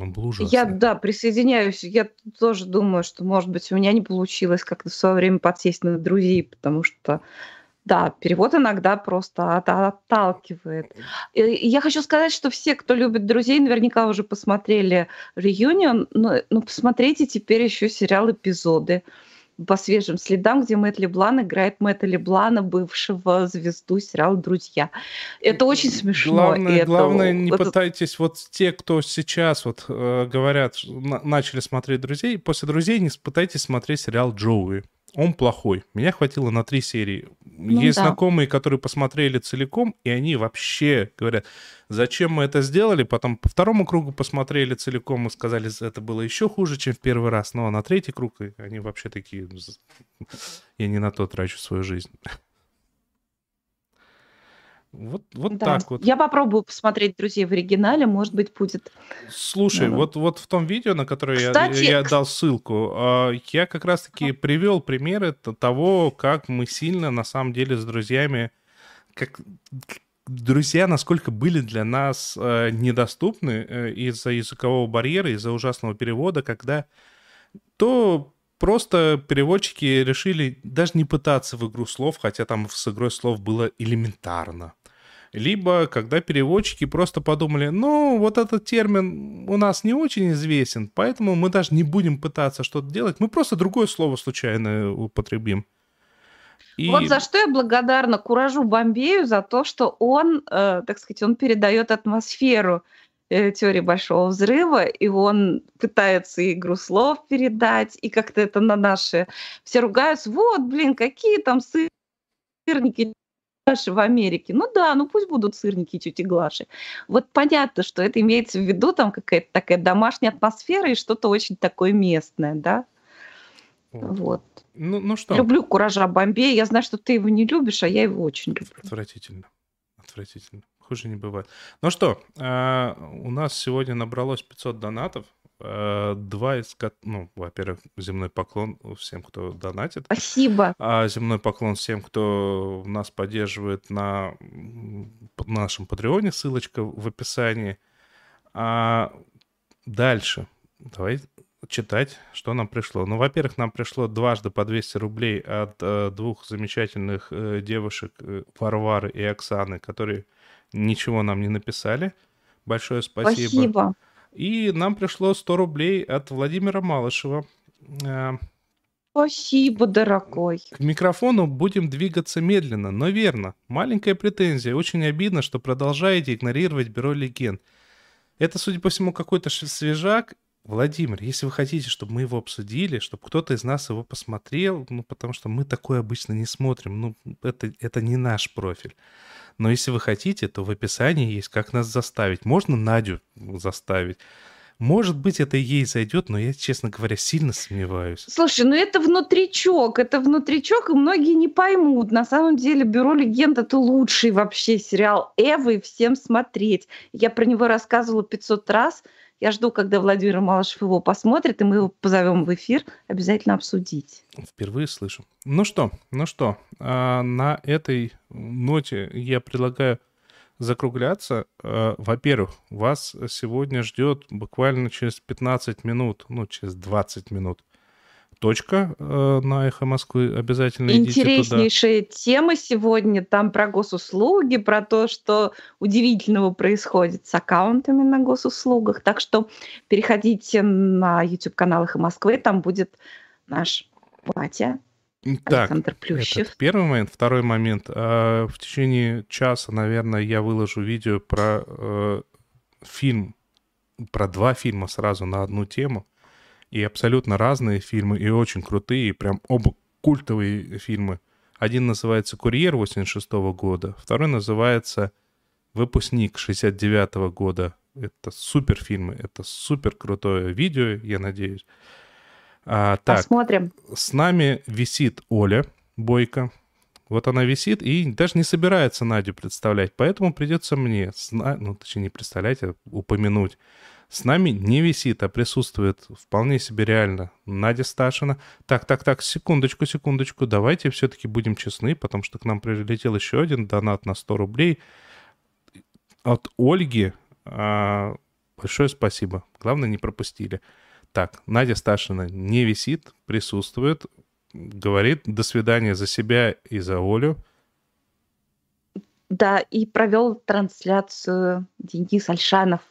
Он был ужасный. Я, да, присоединяюсь. Я тоже думаю, что, может быть, у меня не получилось как-то в свое время подсесть на друзей, потому что, да, перевод иногда просто от, отталкивает. И я хочу сказать, что все, кто любит друзей, наверняка уже посмотрели реюнион. Но, ну, посмотрите теперь еще сериал «Эпизоды» по свежим следам, где Мэтт Леблан играет Мэтта Леблана, бывшего звезду сериала «Друзья». Это очень смешно. Главное, это, главное не это... пытайтесь, вот те, кто сейчас вот э, говорят, на, начали смотреть «Друзей», после «Друзей» не пытайтесь смотреть сериал «Джоуи» он плохой. Меня хватило на три серии. Ну, Есть да. знакомые, которые посмотрели целиком, и они вообще говорят, зачем мы это сделали. Потом по второму кругу посмотрели целиком и сказали, это было еще хуже, чем в первый раз. Ну, а на третий круг они вообще такие, я не на то трачу свою жизнь. Вот, вот да. так вот. Я попробую посмотреть «Друзей» в оригинале, может быть, будет... Слушай, да. вот, вот в том видео, на которое Кстати... я, я дал ссылку, а, я как раз-таки привел примеры того, как мы сильно, на самом деле, с друзьями... Как, друзья, насколько были для нас э, недоступны э, из-за языкового барьера, из-за ужасного перевода, когда то просто переводчики решили даже не пытаться в игру слов, хотя там с игрой слов было элементарно либо когда переводчики просто подумали, ну, вот этот термин у нас не очень известен, поэтому мы даже не будем пытаться что-то делать, мы просто другое слово случайно употребим. И... Вот за что я благодарна Куражу Бомбею, за то, что он, э, так сказать, он передает атмосферу э, теории Большого Взрыва, и он пытается игру слов передать, и как-то это на наши... Все ругаются, вот, блин, какие там сырники Глаши в Америке. Ну да, ну пусть будут сырники тети Глаши. Вот понятно, что это имеется в виду там какая-то такая домашняя атмосфера и что-то очень такое местное, да? Вот. Вот. Ну, ну что? Люблю куража Бомбея. Я знаю, что ты его не любишь, а я его очень люблю. Отвратительно. Отвратительно. Хуже не бывает. Ну что, а, у нас сегодня набралось 500 донатов. А, Два из ну, во-первых, земной поклон всем, кто донатит. Спасибо. А земной поклон всем, кто нас поддерживает на нашем Патреоне, ссылочка в описании. А дальше, давай читать, что нам пришло. Ну, во-первых, нам пришло дважды по 200 рублей от э, двух замечательных э, девушек, э, Варвары и Оксаны, которые ничего нам не написали. Большое спасибо. Спасибо. И нам пришло 100 рублей от Владимира Малышева. Э, Спасибо, дорогой. К микрофону будем двигаться медленно, но верно. Маленькая претензия. Очень обидно, что продолжаете игнорировать Бюро легенд. Это, судя по всему, какой-то свежак. Владимир, если вы хотите, чтобы мы его обсудили, чтобы кто-то из нас его посмотрел, ну, потому что мы такое обычно не смотрим, ну, это, это не наш профиль. Но если вы хотите, то в описании есть, как нас заставить. Можно Надю заставить. Может быть, это ей зайдет, но я, честно говоря, сильно сомневаюсь. Слушай, ну это внутричок, это внутричок, и многие не поймут. На самом деле «Бюро легенд» — это лучший вообще сериал Эвы, всем смотреть. Я про него рассказывала 500 раз. Я жду, когда Владимир Малышев его посмотрит, и мы его позовем в эфир обязательно обсудить. Впервые слышу. Ну что, ну что, а, на этой ноте я предлагаю закругляться. А, Во-первых, вас сегодня ждет буквально через 15 минут, ну, через 20 минут точка э, на Эхо Москвы. Обязательно идите туда. Тема сегодня. Там про госуслуги, про то, что удивительного происходит с аккаунтами на госуслугах. Так что переходите на YouTube-канал «Эхо Москвы». Там будет наш Батя, Так, Александр Плющев. это первый момент. Второй момент. А, В течение часа, наверное, я выложу видео про э, фильм, про два фильма сразу на одну тему. И абсолютно разные фильмы, и очень крутые, и прям оба культовые фильмы. Один называется «Курьер» 86 года, второй называется «Выпускник» 69 года. Это супер фильмы, это супер крутое видео, я надеюсь. А, так, Посмотрим. с нами висит Оля Бойко. Вот она висит и даже не собирается Надю представлять, поэтому придется мне, ну, точнее, не представлять, а упомянуть. С нами не висит, а присутствует вполне себе реально Надя Сташина. Так, так, так, секундочку, секундочку, давайте все-таки будем честны, потому что к нам прилетел еще один донат на 100 рублей от Ольги. А, большое спасибо. Главное, не пропустили. Так, Надя Сташина не висит, присутствует, говорит до свидания за себя и за Олю. Да, и провел трансляцию Денис Альшанов.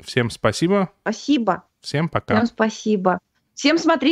Всем спасибо, Спасибо. всем пока. Всем спасибо. Всем смотрите